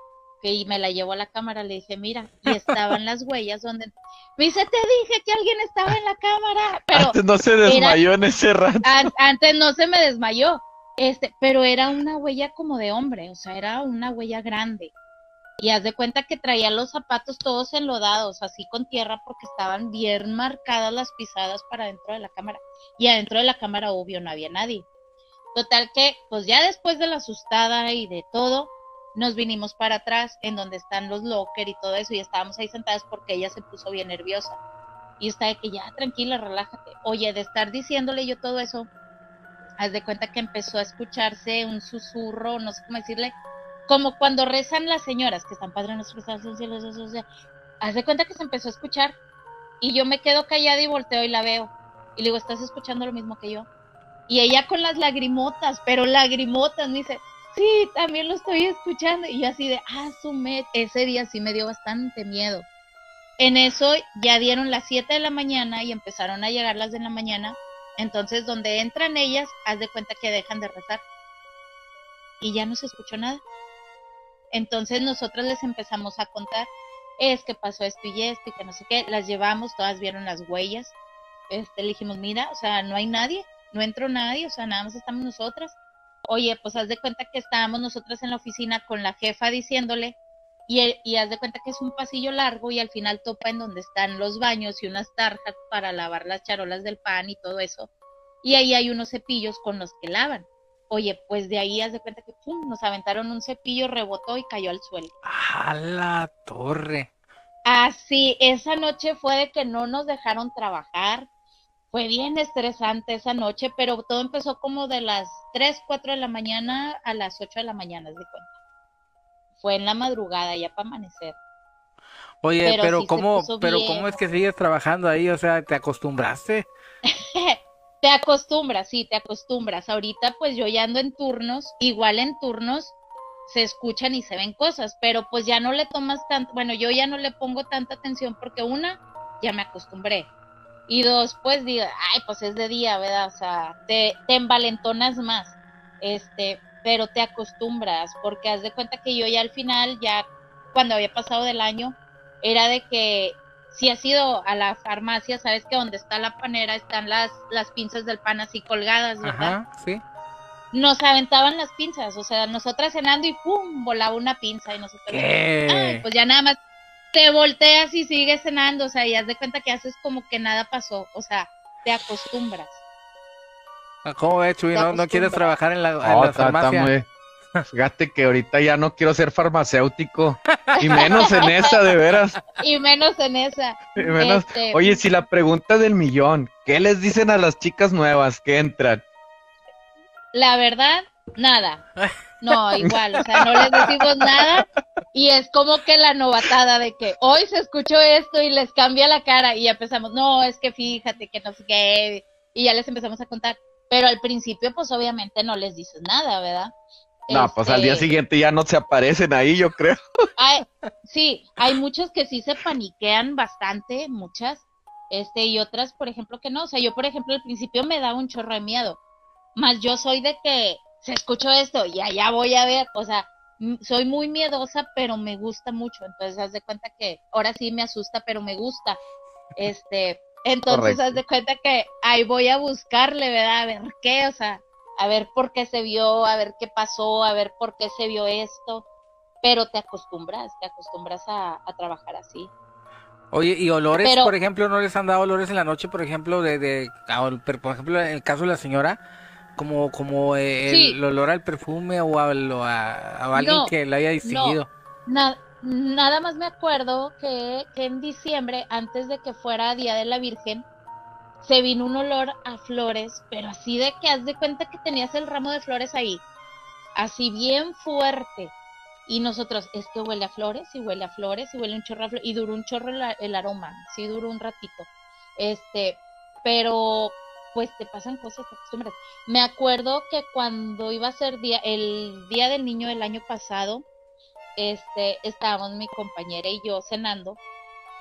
Y me la llevo a la cámara. Le dije, mira, y estaban las huellas donde. Me dice, te dije que alguien estaba en la cámara. Pero Antes no se desmayó en ese rato. antes no se me desmayó. Este, pero era una huella como de hombre, o sea, era una huella grande. Y haz de cuenta que traía los zapatos todos enlodados, así con tierra, porque estaban bien marcadas las pisadas para dentro de la cámara. Y adentro de la cámara, obvio, no había nadie. Total que, pues ya después de la asustada y de todo, nos vinimos para atrás, en donde están los locker y todo eso, y estábamos ahí sentadas porque ella se puso bien nerviosa. Y está de que ya, tranquila, relájate. Oye, de estar diciéndole yo todo eso, haz de cuenta que empezó a escucharse un susurro, no sé cómo decirle, como cuando rezan las señoras que están padre nuestro que en cielo, haz de cuenta que se empezó a escuchar y yo me quedo callada y volteo y la veo y le digo, ¿estás escuchando lo mismo que yo? Y ella con las lagrimotas, pero lagrimotas, me dice, sí, también lo estoy escuchando. Y yo así de, ah, ese día sí me dio bastante miedo. En eso ya dieron las 7 de la mañana y empezaron a llegar las de la mañana entonces, donde entran ellas, haz de cuenta que dejan de rezar. Y ya no se escuchó nada. Entonces nosotros les empezamos a contar, es que pasó esto y esto y que no sé qué. Las llevamos, todas vieron las huellas. Este, le dijimos, mira, o sea, no hay nadie, no entró nadie, o sea, nada más estamos nosotras. Oye, pues haz de cuenta que estábamos nosotras en la oficina con la jefa diciéndole, y, y haz de cuenta que es un pasillo largo y al final topa en donde están los baños y unas tarjas para lavar las charolas del pan y todo eso. Y ahí hay unos cepillos con los que lavan. Oye, pues de ahí haz de cuenta que pum, nos aventaron un cepillo, rebotó y cayó al suelo. ¡A la torre! Así, esa noche fue de que no nos dejaron trabajar. Fue bien estresante esa noche, pero todo empezó como de las 3, 4 de la mañana a las 8 de la mañana, de cuenta. Fue en la madrugada, ya para amanecer. Oye, pero, ¿cómo, pero ¿cómo es que sigues trabajando ahí? O sea, ¿te acostumbraste? te acostumbras, sí, te acostumbras. Ahorita pues yo ya ando en turnos, igual en turnos se escuchan y se ven cosas, pero pues ya no le tomas tanto, bueno, yo ya no le pongo tanta atención porque una, ya me acostumbré. Y dos, pues digo, ay, pues es de día, ¿verdad? O sea, te, te envalentonas más, este, pero te acostumbras, porque haz de cuenta que yo ya al final, ya cuando había pasado del año, era de que si has ido a la farmacia, sabes que donde está la panera están las, las pinzas del pan así colgadas, ¿verdad? Ajá, sí. Nos aventaban las pinzas, o sea, nosotras cenando y ¡pum! volaba una pinza y nosotros, ¿Qué? pues ya nada más te volteas y sigues cenando, o sea, y haz de cuenta que haces como que nada pasó, o sea, te acostumbras. Ah, ¿Cómo ves, Chuy? ¿No, no quieres trabajar en la, en No, la está- está farmacia? muy- Fíjate que ahorita ya no quiero ser farmacéutico. Y menos en esa, de veras. Y menos en esa. Y menos- Este, Oye, si la pregunta del millón, ¿qué les dicen a las chicas nuevas que entran? La verdad, nada. No, igual, o sea, no les decimos nada y es como que la novatada de que hoy se escuchó esto y les cambia la cara y ya empezamos, no, es que fíjate que no sé qué, y ya les empezamos a contar. Pero al principio, pues obviamente no les dices nada, ¿verdad? No, pues al día Este, siguiente ya no se aparecen ahí, yo creo. hay- sí, hay muchas que sí se paniquean bastante, muchas, este, y otras, por ejemplo, que no. O sea, yo, por ejemplo, al principio me daba un chorro de miedo, más yo soy de que se escuchó esto y allá voy a ver, o sea, soy muy miedosa, pero me gusta mucho, entonces haz de cuenta que ahora sí me asusta, pero me gusta, este, entonces Correcto. haz de cuenta que ahí voy a buscarle, ¿verdad? A ver qué, o sea, a ver por qué se vio, a ver qué pasó, a ver por qué se vio esto, pero te acostumbras, te acostumbras a, a trabajar así. Oye, ¿y olores, Pero- por ejemplo, no les han dado olores en la noche, por ejemplo, de, de por ejemplo, en el caso de la señora, como, como eh, el, Sí. olor al perfume o a, lo- a, a alguien No, que la haya distinguido? Na- nada más me acuerdo que, que en diciembre, antes de que fuera Día de la Virgen, se vino un olor a flores, pero así de que haz de cuenta que tenías el ramo de flores ahí, así bien fuerte. Y nosotros, es que huele a flores, y huele a flores, y huele un chorro a flores, y duró un chorro el, el aroma, sí duró un ratito. Este, pero pues te pasan cosas. Me acuerdo que cuando iba a ser día, el día del niño del año pasado, este, estábamos mi compañera y yo cenando,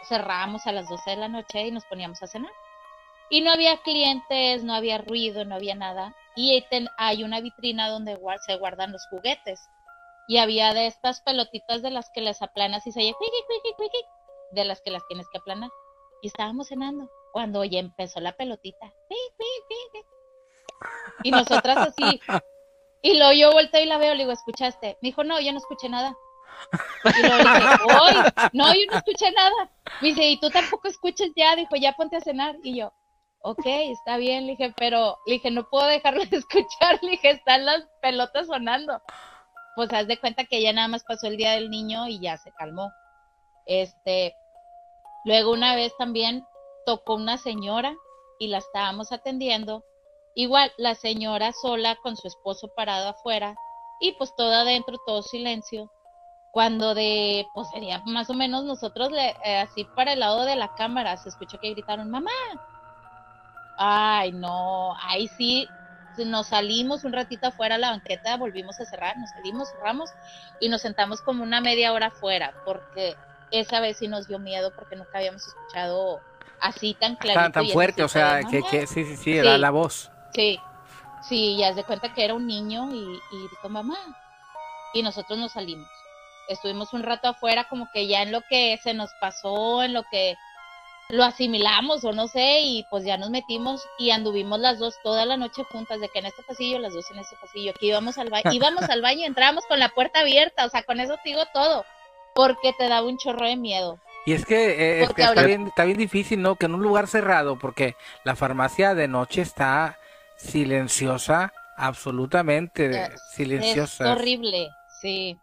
cerrábamos a las 12 de la noche y nos poníamos a cenar. Y no había clientes, no había ruido, no había nada. Y hay una vitrina donde se guardan los juguetes. Y había de estas pelotitas de las que les aplanas y se oye de las que las tienes que aplanar. Y estábamos cenando cuando ya empezó la pelotita. Y nosotras así. Y luego yo volteo y la veo, le digo, ¿escuchaste? Me dijo, no, yo no escuché nada. Y luego le dije, ¡Uy! No, yo no escuché nada. Me dice, ¿y tú tampoco escuchas ya? Dijo, ya ponte a cenar. Y yo, ok, está bien. Le dije, pero, le dije, no puedo dejarlo de escuchar. Le dije, están las pelotas sonando. Pues haz de cuenta que ya nada más pasó el día del niño y ya se calmó. Este, luego una vez también tocó una señora y la estábamos atendiendo. Igual, la señora sola con su esposo parado afuera y pues todo adentro, todo silencio cuando de, pues sería más o menos nosotros le, eh, así para el lado de la cámara se escuchó que gritaron, mamá. Ay, no, ahí sí, nos salimos un ratito afuera a la banqueta, volvimos a cerrar, nos salimos, cerramos y nos sentamos como una media hora afuera, porque esa vez sí nos dio miedo porque nunca habíamos escuchado así tan clarito. Tan, fuerte, o sea, que, sí, sí, sí, era Sí. la voz. Sí, sí, ya se cuenta que era un niño y, y dijo mamá. Y nosotros nos salimos. Estuvimos un rato afuera, como que ya en lo que se nos pasó, en lo que lo asimilamos o no sé, y pues ya nos metimos y anduvimos las dos toda la noche juntas, de que en este pasillo, las dos en ese pasillo, que íbamos al baño, íbamos al baño y entrábamos con la puerta abierta, o sea, con eso te digo todo, porque te daba un chorro de miedo. Y es que, eh, Porque está, ahorita- bien, está bien difícil, ¿no? Que en un lugar cerrado, porque la farmacia de noche está silenciosa, absolutamente Es- silenciosa. Es horrible, sí,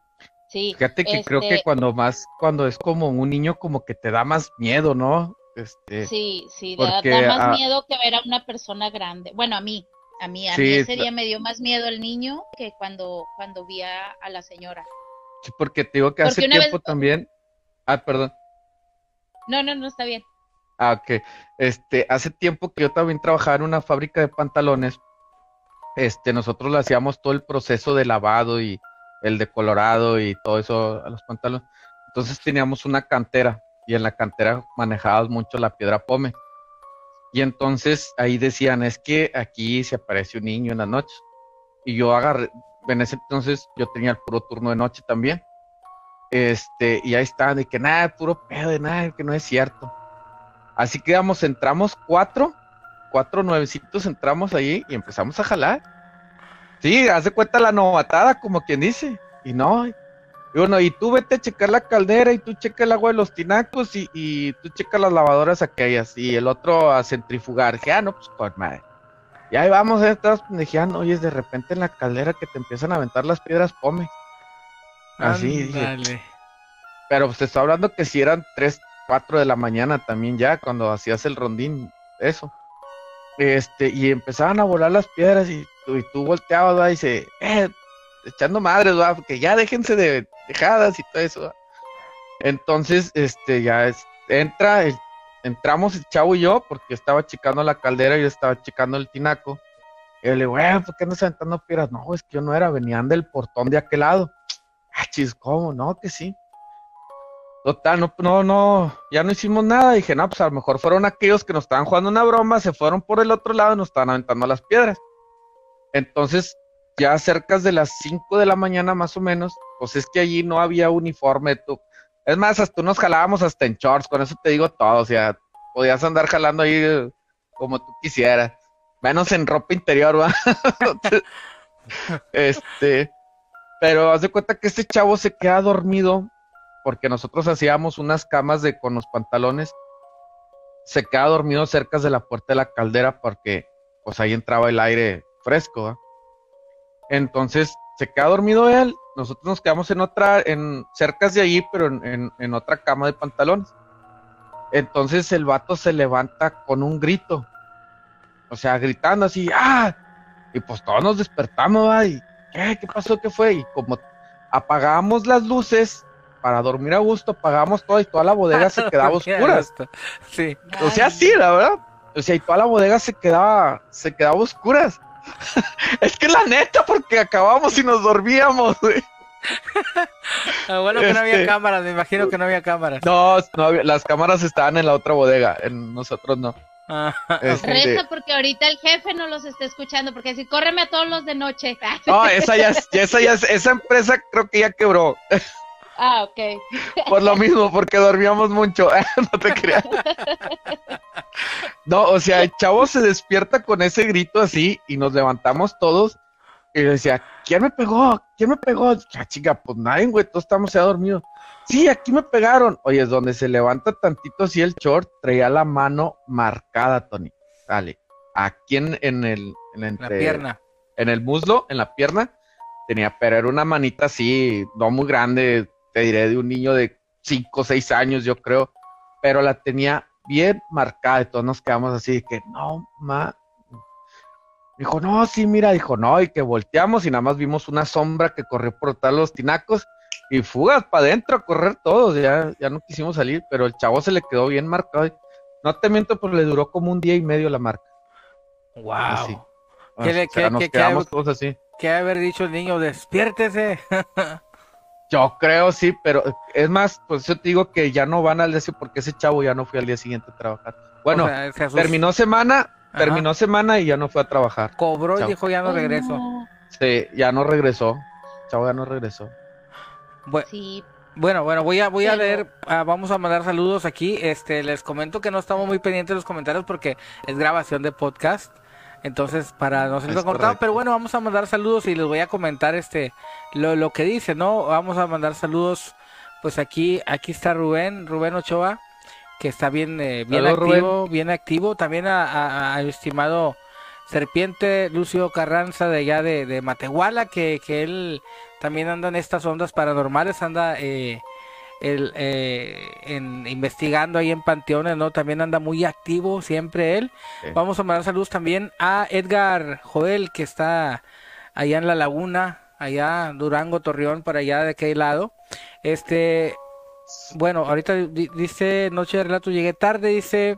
sí. Fíjate que creo que este, cuando más, cuando es como un niño, como que te da más miedo, ¿no? Este, sí, sí, da, más miedo que ver a una persona grande. Bueno, a mí, a mí, a mí ese día me dio más miedo el niño que cuando, cuando vi a, la señora. Sí, porque te digo que hace tiempo también. Ah, perdón. No, no, no está bien. Ah, ok. Este, hace tiempo que yo también trabajaba en una fábrica de pantalones. Este, nosotros le hacíamos todo el proceso de lavado y el decolorado y todo eso a los pantalones. Entonces teníamos una cantera y en la cantera manejábamos mucho la piedra pome. Y entonces ahí decían, es que aquí se aparece un niño en la noche. Y yo agarré, en ese entonces yo tenía el puro turno de noche también. Este, y ahí está, de que nada, puro pedo, de nada, que no es cierto. Así que vamos, entramos cuatro, cuatro nuevecitos entramos ahí y empezamos a jalar. Sí, hace cuenta la novatada, como quien dice. Y no, y bueno, y tú vete a checar la caldera y tú checa el agua de los tinacos y, y tú checa las lavadoras aquellas y el otro a centrifugar. Ah, no, pues con madre. Y ahí vamos, eh, estás pendejeando. Oye, de repente en la caldera que te empiezan a aventar las piedras pome. Así, dije. Pero pues te estoy hablando que si eran 3, 4 de la mañana también ya, cuando hacías el rondín, eso. Este, y empezaban a volar las piedras y, y tú volteabas, y dice, eh, echando madres, ¿va? Porque ya déjense de dejadas y todo eso. Entonces, este, ya es, entra, entramos el chavo y yo, porque estaba checando la caldera yo estaba checando el tinaco. Y le digo, eh, ¿por qué no aventando piedras? No, es que yo no era, venían del portón de aquel lado. Ah, chis, ¿cómo? No, que sí. Total, no, no, no, ya no hicimos nada. Dije, no, pues a lo mejor fueron aquellos que nos estaban jugando una broma, se fueron por el otro lado y nos estaban aventando las piedras. Entonces, ya cerca de las 5 de la mañana más o menos, pues es que allí no había uniforme. Tú. Es más, hasta nos jalábamos hasta en shorts, con eso te digo todo, o sea, podías andar jalando ahí eh, como tú quisieras, menos en ropa interior, ¿va? este, pero haz de cuenta que este chavo se queda dormido porque nosotros hacíamos unas camas de con los pantalones. Se queda dormido cerca de la puerta de la caldera porque pues ahí entraba el aire fresco. Entonces se queda dormido él, nosotros nos quedamos en otra, en cerca de allí, pero en, otra cama de pantalones. Entonces el vato se levanta con un grito, o sea, gritando así, ¡ah! Y pues todos nos despertamos, ¿va? ¿qué? ¿Qué pasó? ¿Qué fue? Y como apagamos las luces para dormir a gusto, apagamos todo y toda la bodega se quedaba oscura. Sí. O sea, sí, la verdad. O sea, y toda la bodega se quedaba, se quedaba oscuras. es que la neta, porque acabamos y nos dormíamos, ah, bueno que no había este, cámaras, me imagino que no había cámaras. No, las cámaras estaban en la otra bodega, en nosotros no. Ah. Este, Reza porque ahorita el jefe no los está escuchando, porque si córreme a todos los de noche. no, esa ya, esa ya, esa empresa creo que ya quebró. Ah, ok. Por lo mismo, porque dormíamos mucho. no te creas. No, o sea, el chavo se despierta con ese grito así y nos levantamos todos y decía, ¿quién me pegó? ¿Quién me pegó? Ya, chica, pues nadie, güey, todos estamos ya dormidos. Sí, aquí me pegaron. Oye, es donde se levanta tantito así el short, traía la mano marcada, Tony. Dale. Aquí en, el... En, la pierna. En el muslo, en la pierna, tenía, pero era una manita así, no muy grande, te diré, de un niño de 5 o 6 años, yo creo, pero la tenía bien marcada y todos nos quedamos así de que, no, ma. Dijo, no, sí, mira, dijo, no, y que volteamos y nada más vimos una sombra que corrió por todos los tinacos y fugas para adentro a correr todos, ya, ya no quisimos salir, pero el chavo se le quedó bien marcado. No te miento, pero le duró como un día y medio la marca. Wow. ¿Qué, nos quedamos todos así. ¿Qué haber dicho el niño? Despiértese. Yo creo, sí, pero es más, pues yo te digo que ya no van al día porque ese chavo ya no fue al día siguiente a trabajar. Bueno, terminó semana, terminó semana y ya no fue a trabajar. Cobró y dijo ya no regreso. Sí, ya no regresó. Chavo ya no regresó. Bueno, sí. Bueno, bueno, voy a, voy a leer, ah, vamos a mandar saludos aquí. Este, les comento que no estamos muy pendientes de los comentarios porque es grabación de podcast. Entonces, para no ser cortado, pero bueno, vamos a mandar saludos y les voy a comentar este lo, lo que dice, ¿no? Vamos a mandar saludos. Pues aquí aquí está Rubén, Rubén Ochoa, que está bien eh, bien activo, bien activo. También a, estimado Serpiente Lucio Carranza de allá de, de Matehuala, que, que él también anda en estas ondas paranormales, anda eh, el, eh, en, investigando ahí en Panteones, ¿no? También anda muy activo siempre él. Vamos a mandar saludos también a Edgar Joel, que está allá en la laguna, allá Durango, Torreón, para allá de aquel lado. Este, bueno, ahorita dice Noche de Relato, llegué tarde, dice,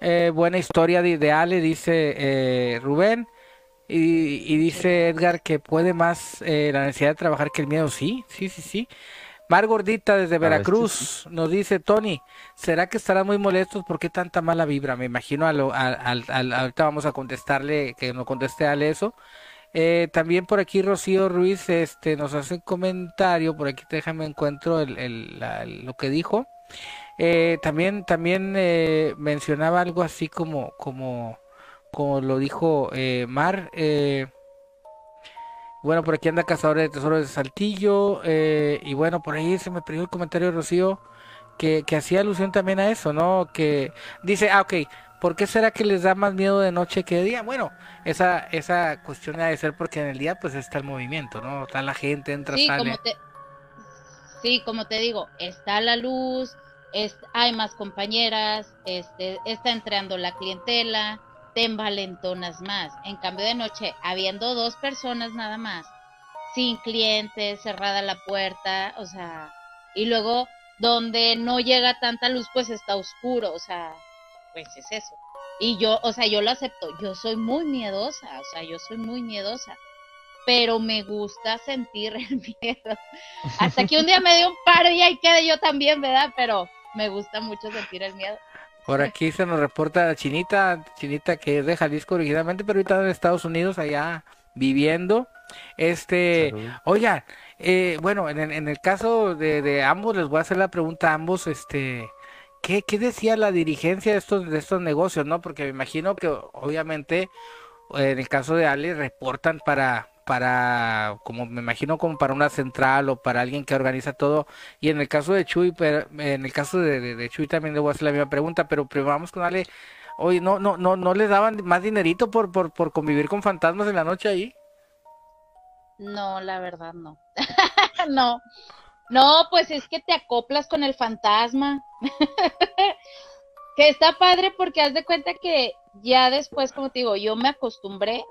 eh, buena historia de, de Ale, dice eh, Rubén. Y, dice Edgar que puede más eh, la necesidad de trabajar que el miedo. Sí, sí, sí, sí. Mar Gordita desde Veracruz nos dice, Tony, ¿será que estará muy molestos? ¿Por qué tanta mala vibra? Me imagino, a lo, ahorita vamos a contestarle, que no conteste a eso. Eh, también por aquí Rocío Ruiz este, nos hace un comentario, por aquí déjame encuentro el, lo que dijo. Eh, también también eh, mencionaba algo así como, como, como lo dijo Mar. Bueno, por aquí anda Cazador de Tesoros de Saltillo. y bueno, por ahí se me perdió el comentario de Rocío que, que hacía alusión también a eso, ¿no? Que dice, ah, ok, ¿Por qué será que les da más miedo de noche que de día? Bueno, esa, esa cuestión debe ser porque en el día pues está el movimiento, ¿no? Está la gente, entra, sí, sale. Como te... Sí, como te digo, está la luz, es... hay más compañeras, este, está entrando la clientela, te envalentonas más. En cambio de noche, habiendo dos personas nada más, sin clientes, cerrada la puerta, o sea, y luego donde no llega tanta luz, pues está oscuro, o sea, pues es eso. Y yo, o sea, yo lo acepto, yo soy muy miedosa, o sea, yo soy muy miedosa, pero me gusta sentir el miedo. Hasta que un día me dio un paro y ahí quedé yo también, ¿verdad? Pero me gusta mucho sentir el miedo. Por aquí se nos reporta Chinita, Chinita que es de Jalisco originalmente, pero ahorita en Estados Unidos allá viviendo. Este, oigan, eh, bueno, en, en, el caso de, de ambos les voy a hacer la pregunta a ambos, este, ¿qué, ¿qué, decía la dirigencia de estos, de estos negocios, no? Porque me imagino que obviamente en el caso de Ale reportan para, para, como me imagino como para una central o para alguien que organiza todo. Y en el caso de Chuy, pero, en el caso de, de, Chuy también le voy a hacer la misma pregunta, pero primero vamos con Ale. Oye, ¿no, no, no, no les daban más dinerito por, por, por convivir con fantasmas en la noche ahí? No, la verdad no. no. No, pues es que te acoplas con el fantasma. que está padre porque haz de cuenta que ya después, como te digo, yo me acostumbré.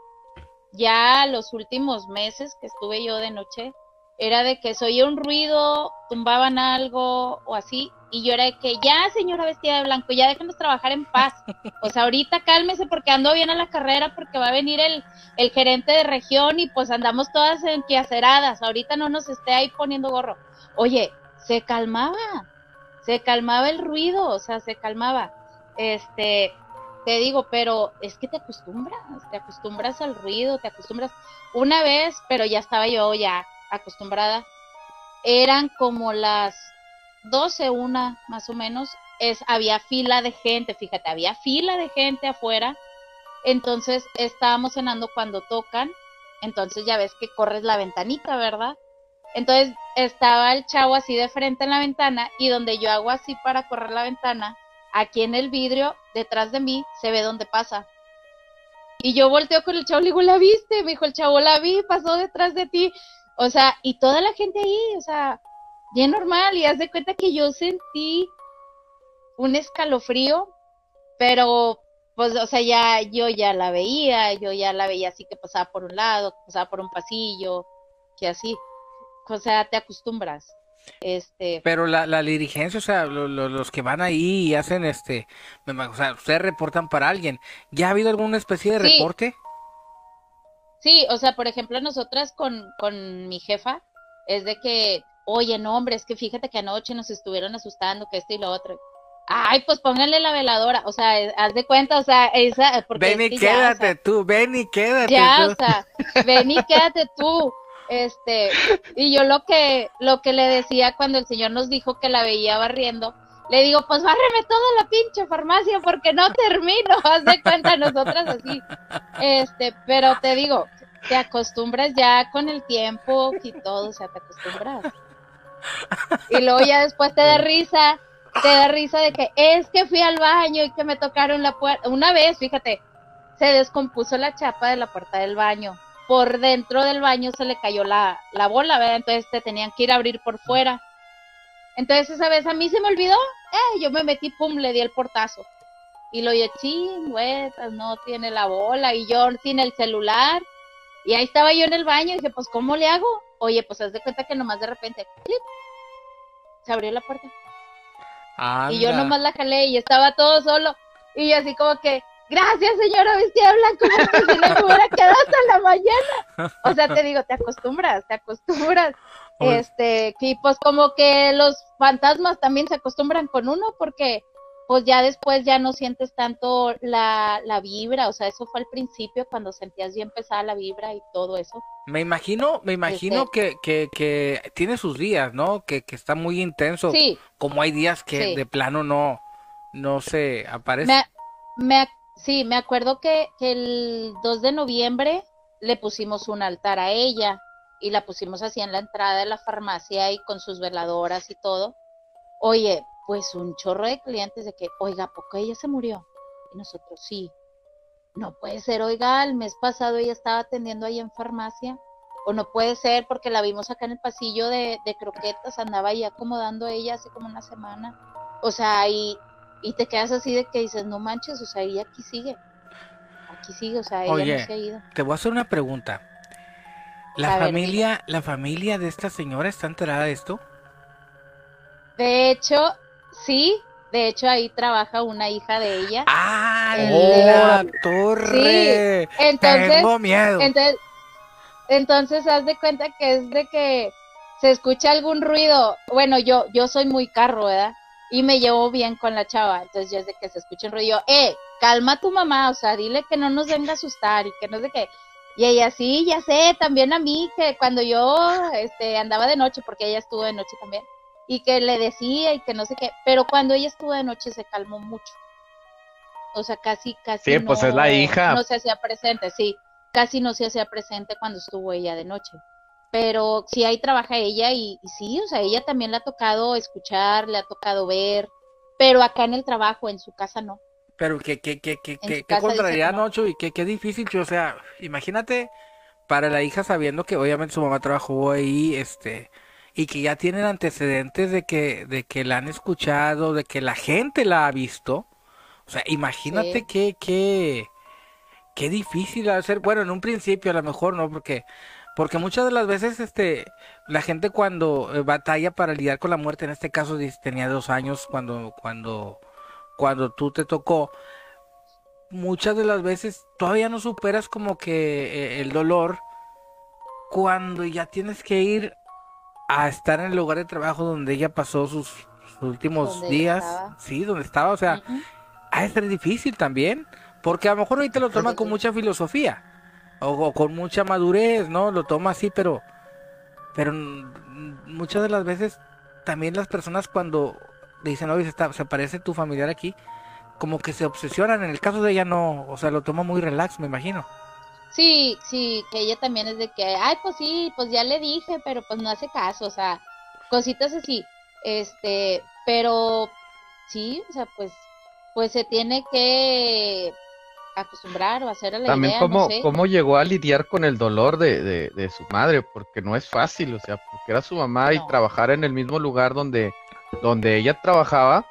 Ya los últimos meses que estuve yo de noche, era de que se oía un ruido, tumbaban algo o así, y yo era de que ya, señora vestida de blanco, ya déjenos trabajar en paz. Pues ahorita cálmese porque ando bien a la carrera porque va a venir el, el gerente de región y pues andamos todas enquiaceradas. Ahorita no nos esté ahí poniendo gorro. Oye, se calmaba, se calmaba el ruido, o sea, se calmaba. Este, te digo, pero es que te acostumbras, te acostumbras al ruido, te acostumbras. Una vez, pero ya estaba yo ya acostumbrada, eran como las 12, una más o menos, es, había fila de gente, fíjate, había fila de gente afuera. Entonces estábamos cenando cuando tocan, entonces ya ves que corres la ventanita, ¿verdad? Entonces estaba el chavo así de frente en la ventana y donde yo hago así para correr la ventana, aquí en el vidrio, detrás de mí, se ve dónde pasa. Y yo volteo con el chavo, le digo, ¿la viste? Me dijo el chavo, la vi, pasó detrás de ti. O sea, y toda la gente ahí, o sea, bien normal. Y haz de cuenta que yo sentí un escalofrío, pero pues, o sea, ya yo ya la veía, yo ya la veía así que pasaba por un lado, pasaba por un pasillo, que así o sea, te acostumbras. Este... Pero la, la dirigencia, o sea, los que van ahí y hacen este, o sea, ustedes reportan para alguien. ¿Ya ha habido alguna especie de reporte? Sí, o sea, por ejemplo, nosotras con, con mi jefa, es de que, oye, no, hombre, es que fíjate que anoche nos estuvieron asustando, que esto y lo otro. Ay, pues pónganle la veladora, o sea, haz de cuenta, o sea, esa... Porque ven y quédate tú, ven y quédate Ya, o sea, ven y quédate tú. Este, y yo lo que, lo que le decía cuando el señor nos dijo que la veía barriendo, le digo, pues bárreme toda la pinche farmacia porque no termino, haz de cuenta nosotras así. Este, pero te digo, te acostumbras ya con el tiempo y todo, o sea, te acostumbras. Y luego ya después te da risa, te da risa de que es que fui al baño y que me tocaron la puerta. Una vez, fíjate, se descompuso la chapa de la puerta del baño por dentro del baño se le cayó la, la bola, ¿verdad? Entonces te tenían que ir a abrir por fuera. Entonces esa vez a mí se me olvidó, eh, yo me metí, pum, le di el portazo. Y lo oye, chingüetas, no tiene la bola, y yo sin el celular. Y ahí estaba yo en el baño, y dije, pues, ¿cómo le hago? Oye, pues haz de cuenta que nomás de repente, se abrió la puerta. Y yo nomás la jalé y estaba todo solo. Y yo así como que, gracias señora vestida blanco, como si no me hubiera quedado hasta la mañana. O sea, te digo, te acostumbras, te acostumbras. Este, y pues como que los fantasmas también se acostumbran con uno porque pues ya después ya no sientes tanto la, la vibra, o sea, eso fue al principio cuando sentías bien pesada la vibra y todo eso. Me imagino, me imagino este que, que, tiene sus días, ¿no? Que, que está muy intenso. Sí. Como hay días que de plano no, no se aparece. Me, sí, me acuerdo que, el 2 de noviembre le pusimos un altar a ella y la pusimos así en la entrada de la farmacia y con sus veladoras y todo. Oye, pues un chorro de clientes de que, oiga, ¿poco ella se murió? Y nosotros sí. No puede ser, oiga, el mes pasado ella estaba atendiendo ahí en farmacia. O no puede ser porque la vimos acá en el pasillo de, croquetas, andaba ahí acomodando ella hace como una semana. O sea, y, y te quedas así de que dices, no manches, o sea, ella aquí sigue. Aquí sigue, o sea, ella no se ha ido. Te voy a hacer una pregunta. ¿La familia, la familia de esta señora está enterada de esto? De hecho, Sí, de hecho ahí trabaja una hija de ella. ¡Ah, la torre! entonces, Tengo miedo. Entonces, entonces haz de cuenta que es de que se escucha algún ruido. Bueno, yo yo soy muy carro, ¿verdad? Y me llevo bien con la chava. Entonces yo es de que se escucha un ruido. ¡Eh! Calma a tu mamá, o sea, dile que no nos venga a asustar y que no sé qué. Y ella sí, ya sé, también a mí, que cuando yo este, andaba de noche, porque ella estuvo de noche también, y que le decía y que no sé qué, pero cuando ella estuvo de noche se calmó mucho. O sea, casi, casi. Sí, pues es la hija. No se hacía presente, sí. Casi no se hacía presente cuando estuvo ella de noche. Pero sí, ahí trabaja ella y, sí, o sea, ella también le ha tocado escuchar, le ha tocado ver, pero acá en el trabajo, en su casa no. Pero que, que, que, que, que, contrariedad, Nocho, y qué qué difícil, o sea, imagínate para la hija sabiendo que obviamente su mamá trabajó ahí, este, y que ya tienen antecedentes de que, de que la han escuchado, de que la gente la ha visto. O sea, imagínate qué, qué, qué difícil hacer. Bueno, en un principio a lo mejor no, porque, porque muchas de las veces este, la gente cuando eh, batalla para lidiar con la muerte, en este caso tenía dos años cuando, cuando, cuando tú te tocó, muchas de las veces todavía no superas como que eh, el dolor cuando ya tienes que ir a estar en el lugar de trabajo donde ella pasó sus, últimos días, sí, donde estaba, o sea, a -huh. ser difícil también, porque a lo mejor ahorita lo toma con mucha filosofía o, con mucha madurez, ¿no? Lo toma así, pero pero muchas de las veces también las personas cuando dicen, oye, se, se parece tu familiar aquí, como que se obsesionan, en el caso de ella no, o sea, lo toma muy relax, me imagino. Sí, sí, que ella también es de que, ay, pues sí, pues ya le dije, pero pues no hace caso, o sea, cositas así, este, pero sí, o sea, pues, pues se tiene que acostumbrar o hacer a la También idea, cómo, no cómo llegó a lidiar con el dolor de, de, de, su madre, porque no es fácil, o sea, porque era su mamá y trabajar en el mismo lugar donde, donde ella trabajaba,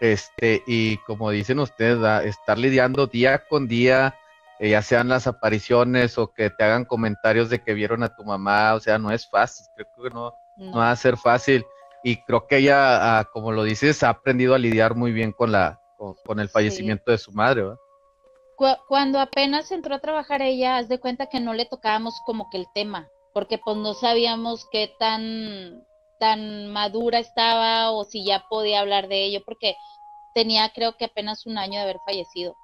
este, y como dicen ustedes, estar lidiando día con día, eh, ya sean las apariciones o que te hagan comentarios de que vieron a tu mamá, o sea, no es fácil, creo que no, no. va a ser fácil. Y creo que ella, ah, como lo dices, ha aprendido a lidiar muy bien con la con, el fallecimiento sí. de su madre. ¿verdad? Cuando apenas entró a trabajar ella, haz de cuenta que no le tocábamos como que el tema, porque pues no sabíamos qué tan tan madura estaba o si ya podía hablar de ello, porque tenía creo que apenas un año de haber fallecido.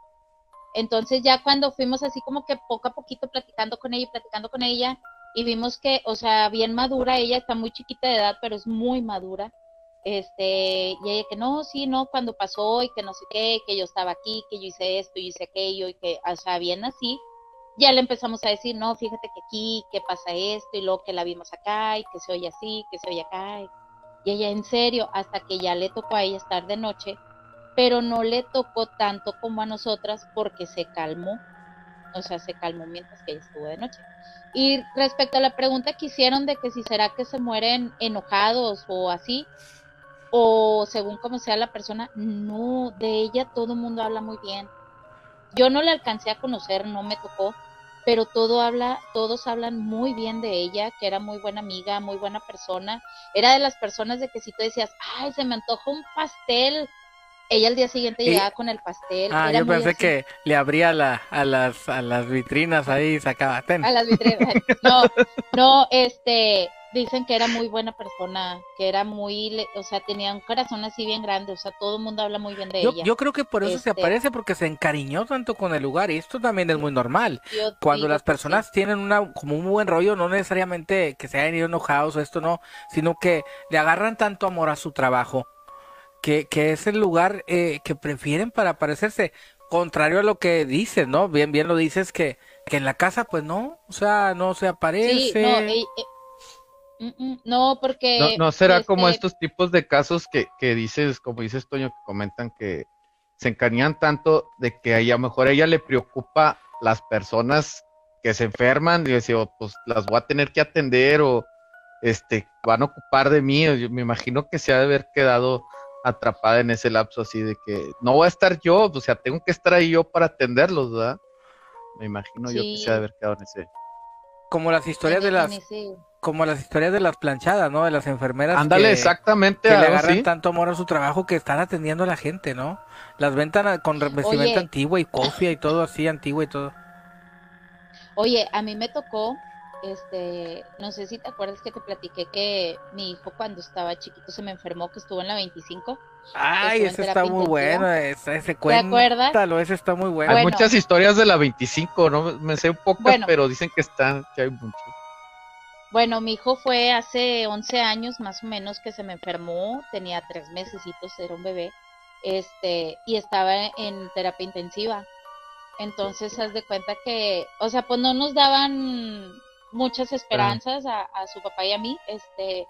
Entonces ya cuando fuimos así como que poco a poquito platicando con ella y platicando con ella y vimos que, o sea, bien madura, ella está muy chiquita de edad, pero es muy madura. Este, y ella que no, sí, no, cuando pasó y que no sé qué, que yo estaba aquí, que yo hice esto, y hice aquello y que, o sea, bien así, ya le empezamos a decir, no, fíjate que aquí, que pasa esto y luego que la vimos acá y que se oye así, que se oye acá. Y ella en serio, hasta que ya le tocó a ella estar de noche, pero no le tocó tanto como a nosotras porque se calmó, o sea, se calmó mientras que ella estuvo de noche. Y respecto a la pregunta que hicieron de que si será que se mueren enojados o así, o según como sea la persona, no, de ella todo el mundo habla muy bien. Yo no la alcancé a conocer, no me tocó, pero todo habla, todos hablan muy bien de ella, que era muy buena amiga, muy buena persona. Era de las personas de que si tú decías, ay, se me antoja un pastel, ella al día siguiente llegaba con el pastel. Ah, era yo pensé así. que le abría la, a, las, a las vitrinas ahí y sacaba. Ten. A las vitrinas. No, no, este, dicen que era muy buena persona, que era muy, o sea, tenía un corazón así bien grande, o sea, todo el mundo habla muy bien de Yo, ella. yo creo que por eso se Este- aparece, porque se encariñó tanto con el lugar. Y esto también es muy normal. Yo Cuando las sí. personas tienen una, como un buen rollo, no necesariamente que se hayan ido enojados o esto no, sino que le agarran tanto amor a su trabajo, que, que es el lugar eh, que prefieren para aparecerse. Contrario a lo que dices, ¿no? Bien, bien lo dices que, que en la casa, pues no, o sea, no se aparece. Sí, no, eh, no, porque No, no será como este, estos tipos de casos que, que dices, como dices Toño, que comentan que se encariñan tanto de que a lo mejor a ella le preocupa las personas que se enferman y "Oh, pues las voy a tener que atender o este van a ocupar de mí. Yo me imagino que se ha de haber quedado atrapada en ese lapso así de que no voy a estar yo, o sea, tengo que estar ahí yo para atenderlos, ¿verdad? Me imagino yo que se ha de haber quedado en ese. Como las historias de las, como las historias de las planchadas, ¿no? De las enfermeras. Ándale, que- exactamente, que le agarran tanto amor a su trabajo que están atendiendo a la gente, ¿no? Las ventan con vestimenta Oye. antigua y cofia y todo así, antigua y todo. Oye, a mí me tocó, este, no sé si te acuerdas que te platiqué que mi hijo cuando estaba chiquito se me enfermó, que estuvo en la 25. Ay, ese está muy bueno, ese, ese acuerdas? cuéntalo, ese está muy bueno. Hay Bueno. muchas historias de la 25, no me sé un poco, Bueno. pero dicen que están, que hay muchas. Bueno, mi hijo fue hace 11 años más o menos que se me enfermó, tenía tres mesecitos, era un bebé, este, y estaba en terapia intensiva. Entonces, haz de cuenta que, o sea, pues no nos daban muchas esperanzas a, a su papá y a mí, este,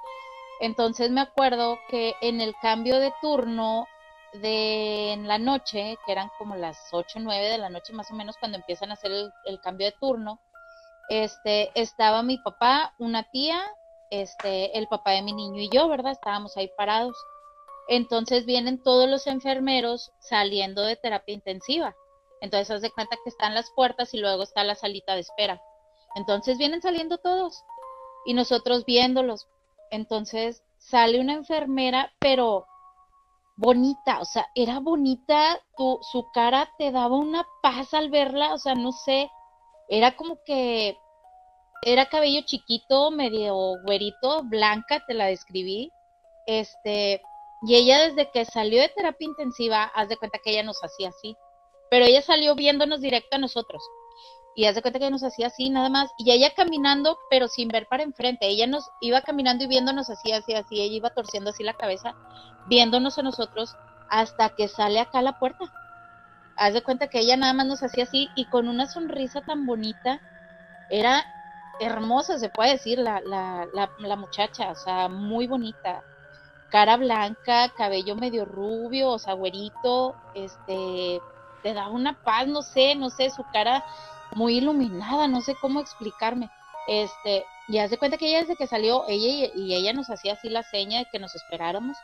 entonces me acuerdo que en el cambio de turno de la noche, que eran como las 8 o 9 de la noche más o menos cuando empiezan a hacer el, el cambio de turno, este, estaba mi papá, una tía, este, el papá de mi niño y yo, ¿verdad? Estábamos ahí parados. Entonces vienen todos los enfermeros saliendo de terapia intensiva. Entonces haz de cuenta que están las puertas y luego está la salita de espera. Entonces vienen saliendo todos y nosotros viéndolos. Entonces sale una enfermera, pero bonita, o sea, era bonita, tu, su cara te daba una paz al verla, o sea, no sé, era como que era cabello chiquito, medio güerito, blanca, te la describí. Este, y ella desde que salió de terapia intensiva, haz de cuenta que ella nos hacía así. Pero ella salió viéndonos directo a nosotros. Y haz de cuenta que nos hacía así nada más. Y ella caminando, pero sin ver para enfrente. Ella nos iba caminando y viéndonos así, así, así. Ella iba torciendo así la cabeza, viéndonos a nosotros hasta que sale acá a la puerta. Haz de cuenta que ella nada más nos hacía así y con una sonrisa tan bonita. Era hermosa, se puede decir, la, la, la, la muchacha, o sea, muy bonita. Cara blanca, cabello medio rubio, o sea, güerito, este, te da una paz, no sé, no sé, su cara muy iluminada, no sé cómo explicarme. Este, y haz de cuenta que ella desde que salió, ella y, y ella nos hacía así la seña de que nos esperáramos.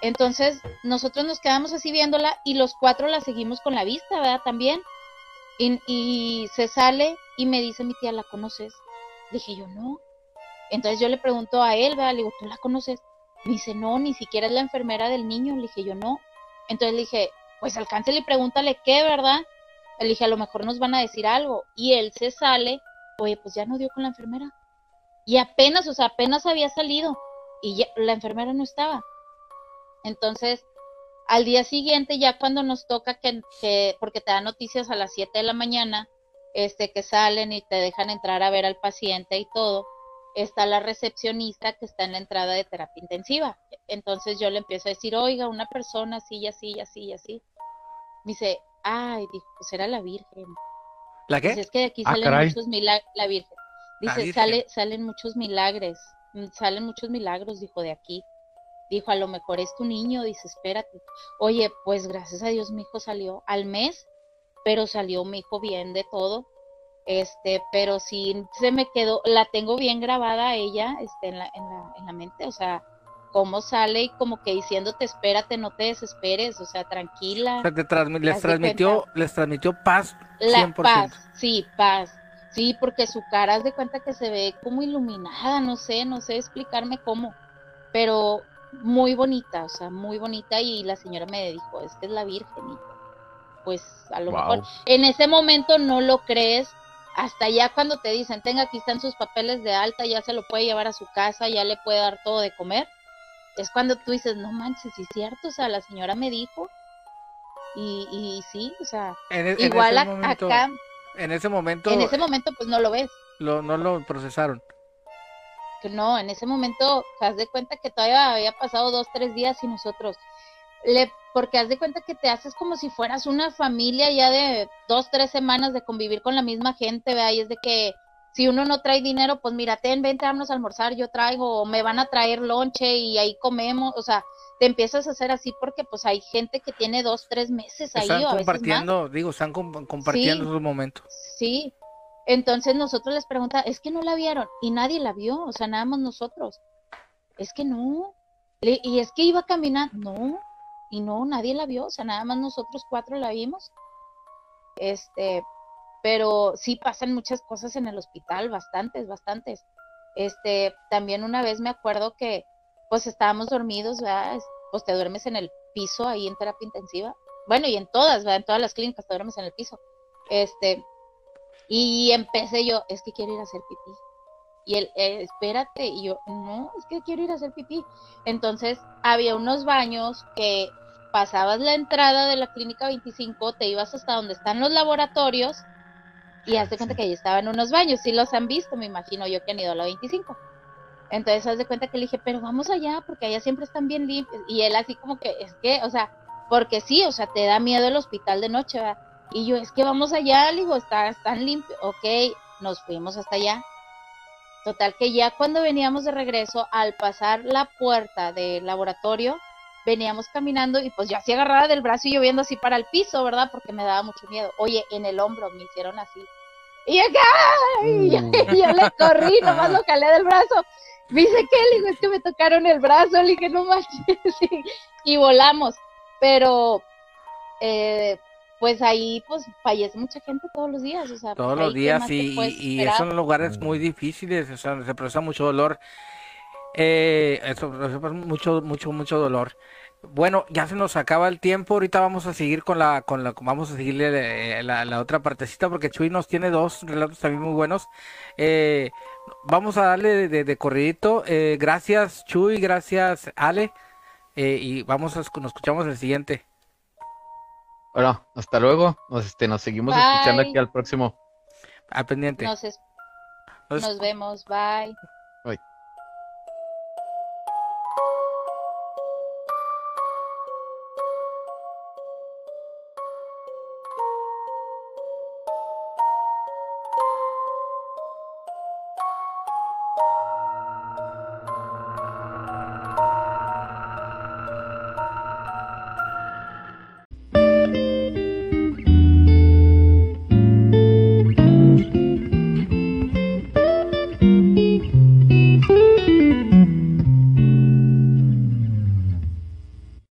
Entonces, nosotros nos quedamos así viéndola y los cuatro la seguimos con la vista, ¿verdad? También. Y, y se sale y me dice mi tía, ¿la conoces? Dije yo, no. Entonces yo le pregunto a él, ¿verdad? Le digo, ¿tú la conoces? Me dice, no, ni siquiera es la enfermera del niño. Le dije yo, no. Entonces le dije, pues alcáncele y pregúntale qué, ¿verdad? Le dije, a lo mejor nos van a decir algo. Y él se sale, oye, pues ya no dio con la enfermera. Y apenas, o sea, apenas había salido. Y ya, la enfermera no estaba. Entonces, al día siguiente, ya cuando nos toca que, que, porque te dan noticias a las 7 de la mañana, este, que salen y te dejan entrar a ver al paciente y todo, está la recepcionista que está en la entrada de terapia intensiva. Entonces yo le empiezo a decir, oiga, una persona así y así y así y así. Dice, ay, dijo, pues era la Virgen. ¿La qué? Dice, es que de aquí Ah, salen caray. muchos milagros, la Virgen. La Dice, Virgen. sale, salen muchos milagros, mm, salen muchos milagros, dijo, de aquí. Dijo, a lo mejor es tu niño, dice, espérate. Oye, pues gracias a Dios mi hijo salió al mes, pero salió mi hijo bien de todo. Este, pero sí se me quedó, la tengo bien grabada ella, este, en la, en la, en la mente, o sea, cómo sale y como que diciéndote espérate, no te desesperes, o sea, tranquila. O sea, te transmi- les transmitió, les transmitió paz La 100%. paz, sí, paz. Sí, porque su cara haz de cuenta que se ve como iluminada, no sé, no sé explicarme cómo, pero muy bonita, o sea, muy bonita y la señora me dijo, es que es la Virgen y pues a lo Wow. mejor en ese momento no lo crees, hasta ya cuando te dicen, tenga aquí están sus papeles de alta, ya se lo puede llevar a su casa, ya le puede dar todo de comer, es cuando tú dices, no manches, sí es cierto, o sea, la señora me dijo y, y sí, o sea, En, e- en igual momento, acá, en ese momento en ese momento pues no lo ves. lo, no lo procesaron. que no, en ese momento, haz de cuenta que todavía había pasado dos, tres días y nosotros, le, porque haz de cuenta que te haces como si fueras una familia ya de dos, tres semanas de convivir con la misma gente, ¿verdad? Y es de que si uno no trae dinero, pues mira, ten, vente, vámonos a almorzar, yo traigo, o me van a traer lonche y ahí comemos, o sea, te empiezas a hacer así porque pues hay gente que tiene dos, tres meses ahí Están o a veces más. compartiendo, digo, están com- compartiendo Sí. sus momentos. Sí. Entonces nosotros les preguntamos, es que no la vieron y nadie la vio, o sea, nada más nosotros. Es que no. Le- y es que iba caminando, no. Y no, nadie la vio, o sea, nada más nosotros cuatro la vimos. Este, pero sí pasan muchas cosas en el hospital, bastantes, bastantes. Este, también una vez me acuerdo que pues estábamos dormidos, ¿verdad? Es- Pues te duermes en el piso ahí en terapia intensiva. Bueno, y en todas, ¿verdad? En todas las clínicas te duermes en el piso. Este, y empecé yo, es que quiero ir a hacer pipí. Y él, "Eh, espérate, y yo, no, es que quiero ir a hacer pipí. Entonces, había unos baños que pasabas la entrada de la clínica 25, te ibas hasta donde están los laboratorios y haz de cuenta que ahí estaban unos baños, sí los han visto, me imagino yo que han ido a la 25. Entonces, haz de cuenta que le dije, pero vamos allá, porque allá siempre están bien limpios. Y él así como que, es que, o sea, porque sí, o sea, te da miedo el hospital de noche, ¿verdad? Y yo, es que vamos allá, le digo, está, están limpios. Ok, nos fuimos hasta allá. Total que ya cuando veníamos de regreso, al pasar la puerta del laboratorio, veníamos caminando y pues yo así agarrada del brazo y yo viendo así para el piso, ¿verdad? Porque me daba mucho miedo. Oye, en el hombro me hicieron así. Y yo, ¡ay! Y yo, y yo le corrí, nomás lo calé del brazo. Me dice, ¿qué? Le digo, es que me tocaron el brazo. Le dije, no manches. Y, volamos. Pero, eh, pues ahí, pues fallece mucha gente todos los días. O sea, Todos los ahí, ¿qué días y, y, son lugares muy difíciles, o sea, se procesa mucho dolor. Eh, eso, eso es mucho, mucho, mucho dolor. Bueno, ya se nos acaba el tiempo. Ahorita vamos a seguir con la, con la, vamos a seguirle eh, la, la otra partecita porque Chuy nos tiene dos relatos también muy buenos. Eh, vamos a darle de, de, de corridito. Eh, gracias Chuy, gracias Ale. Eh, y vamos a, nos escuchamos el siguiente. Bueno, hasta luego. Nos, este, nos seguimos escuchando aquí al próximo. Al pendiente. Nos, es- Nos- nos vemos, bye.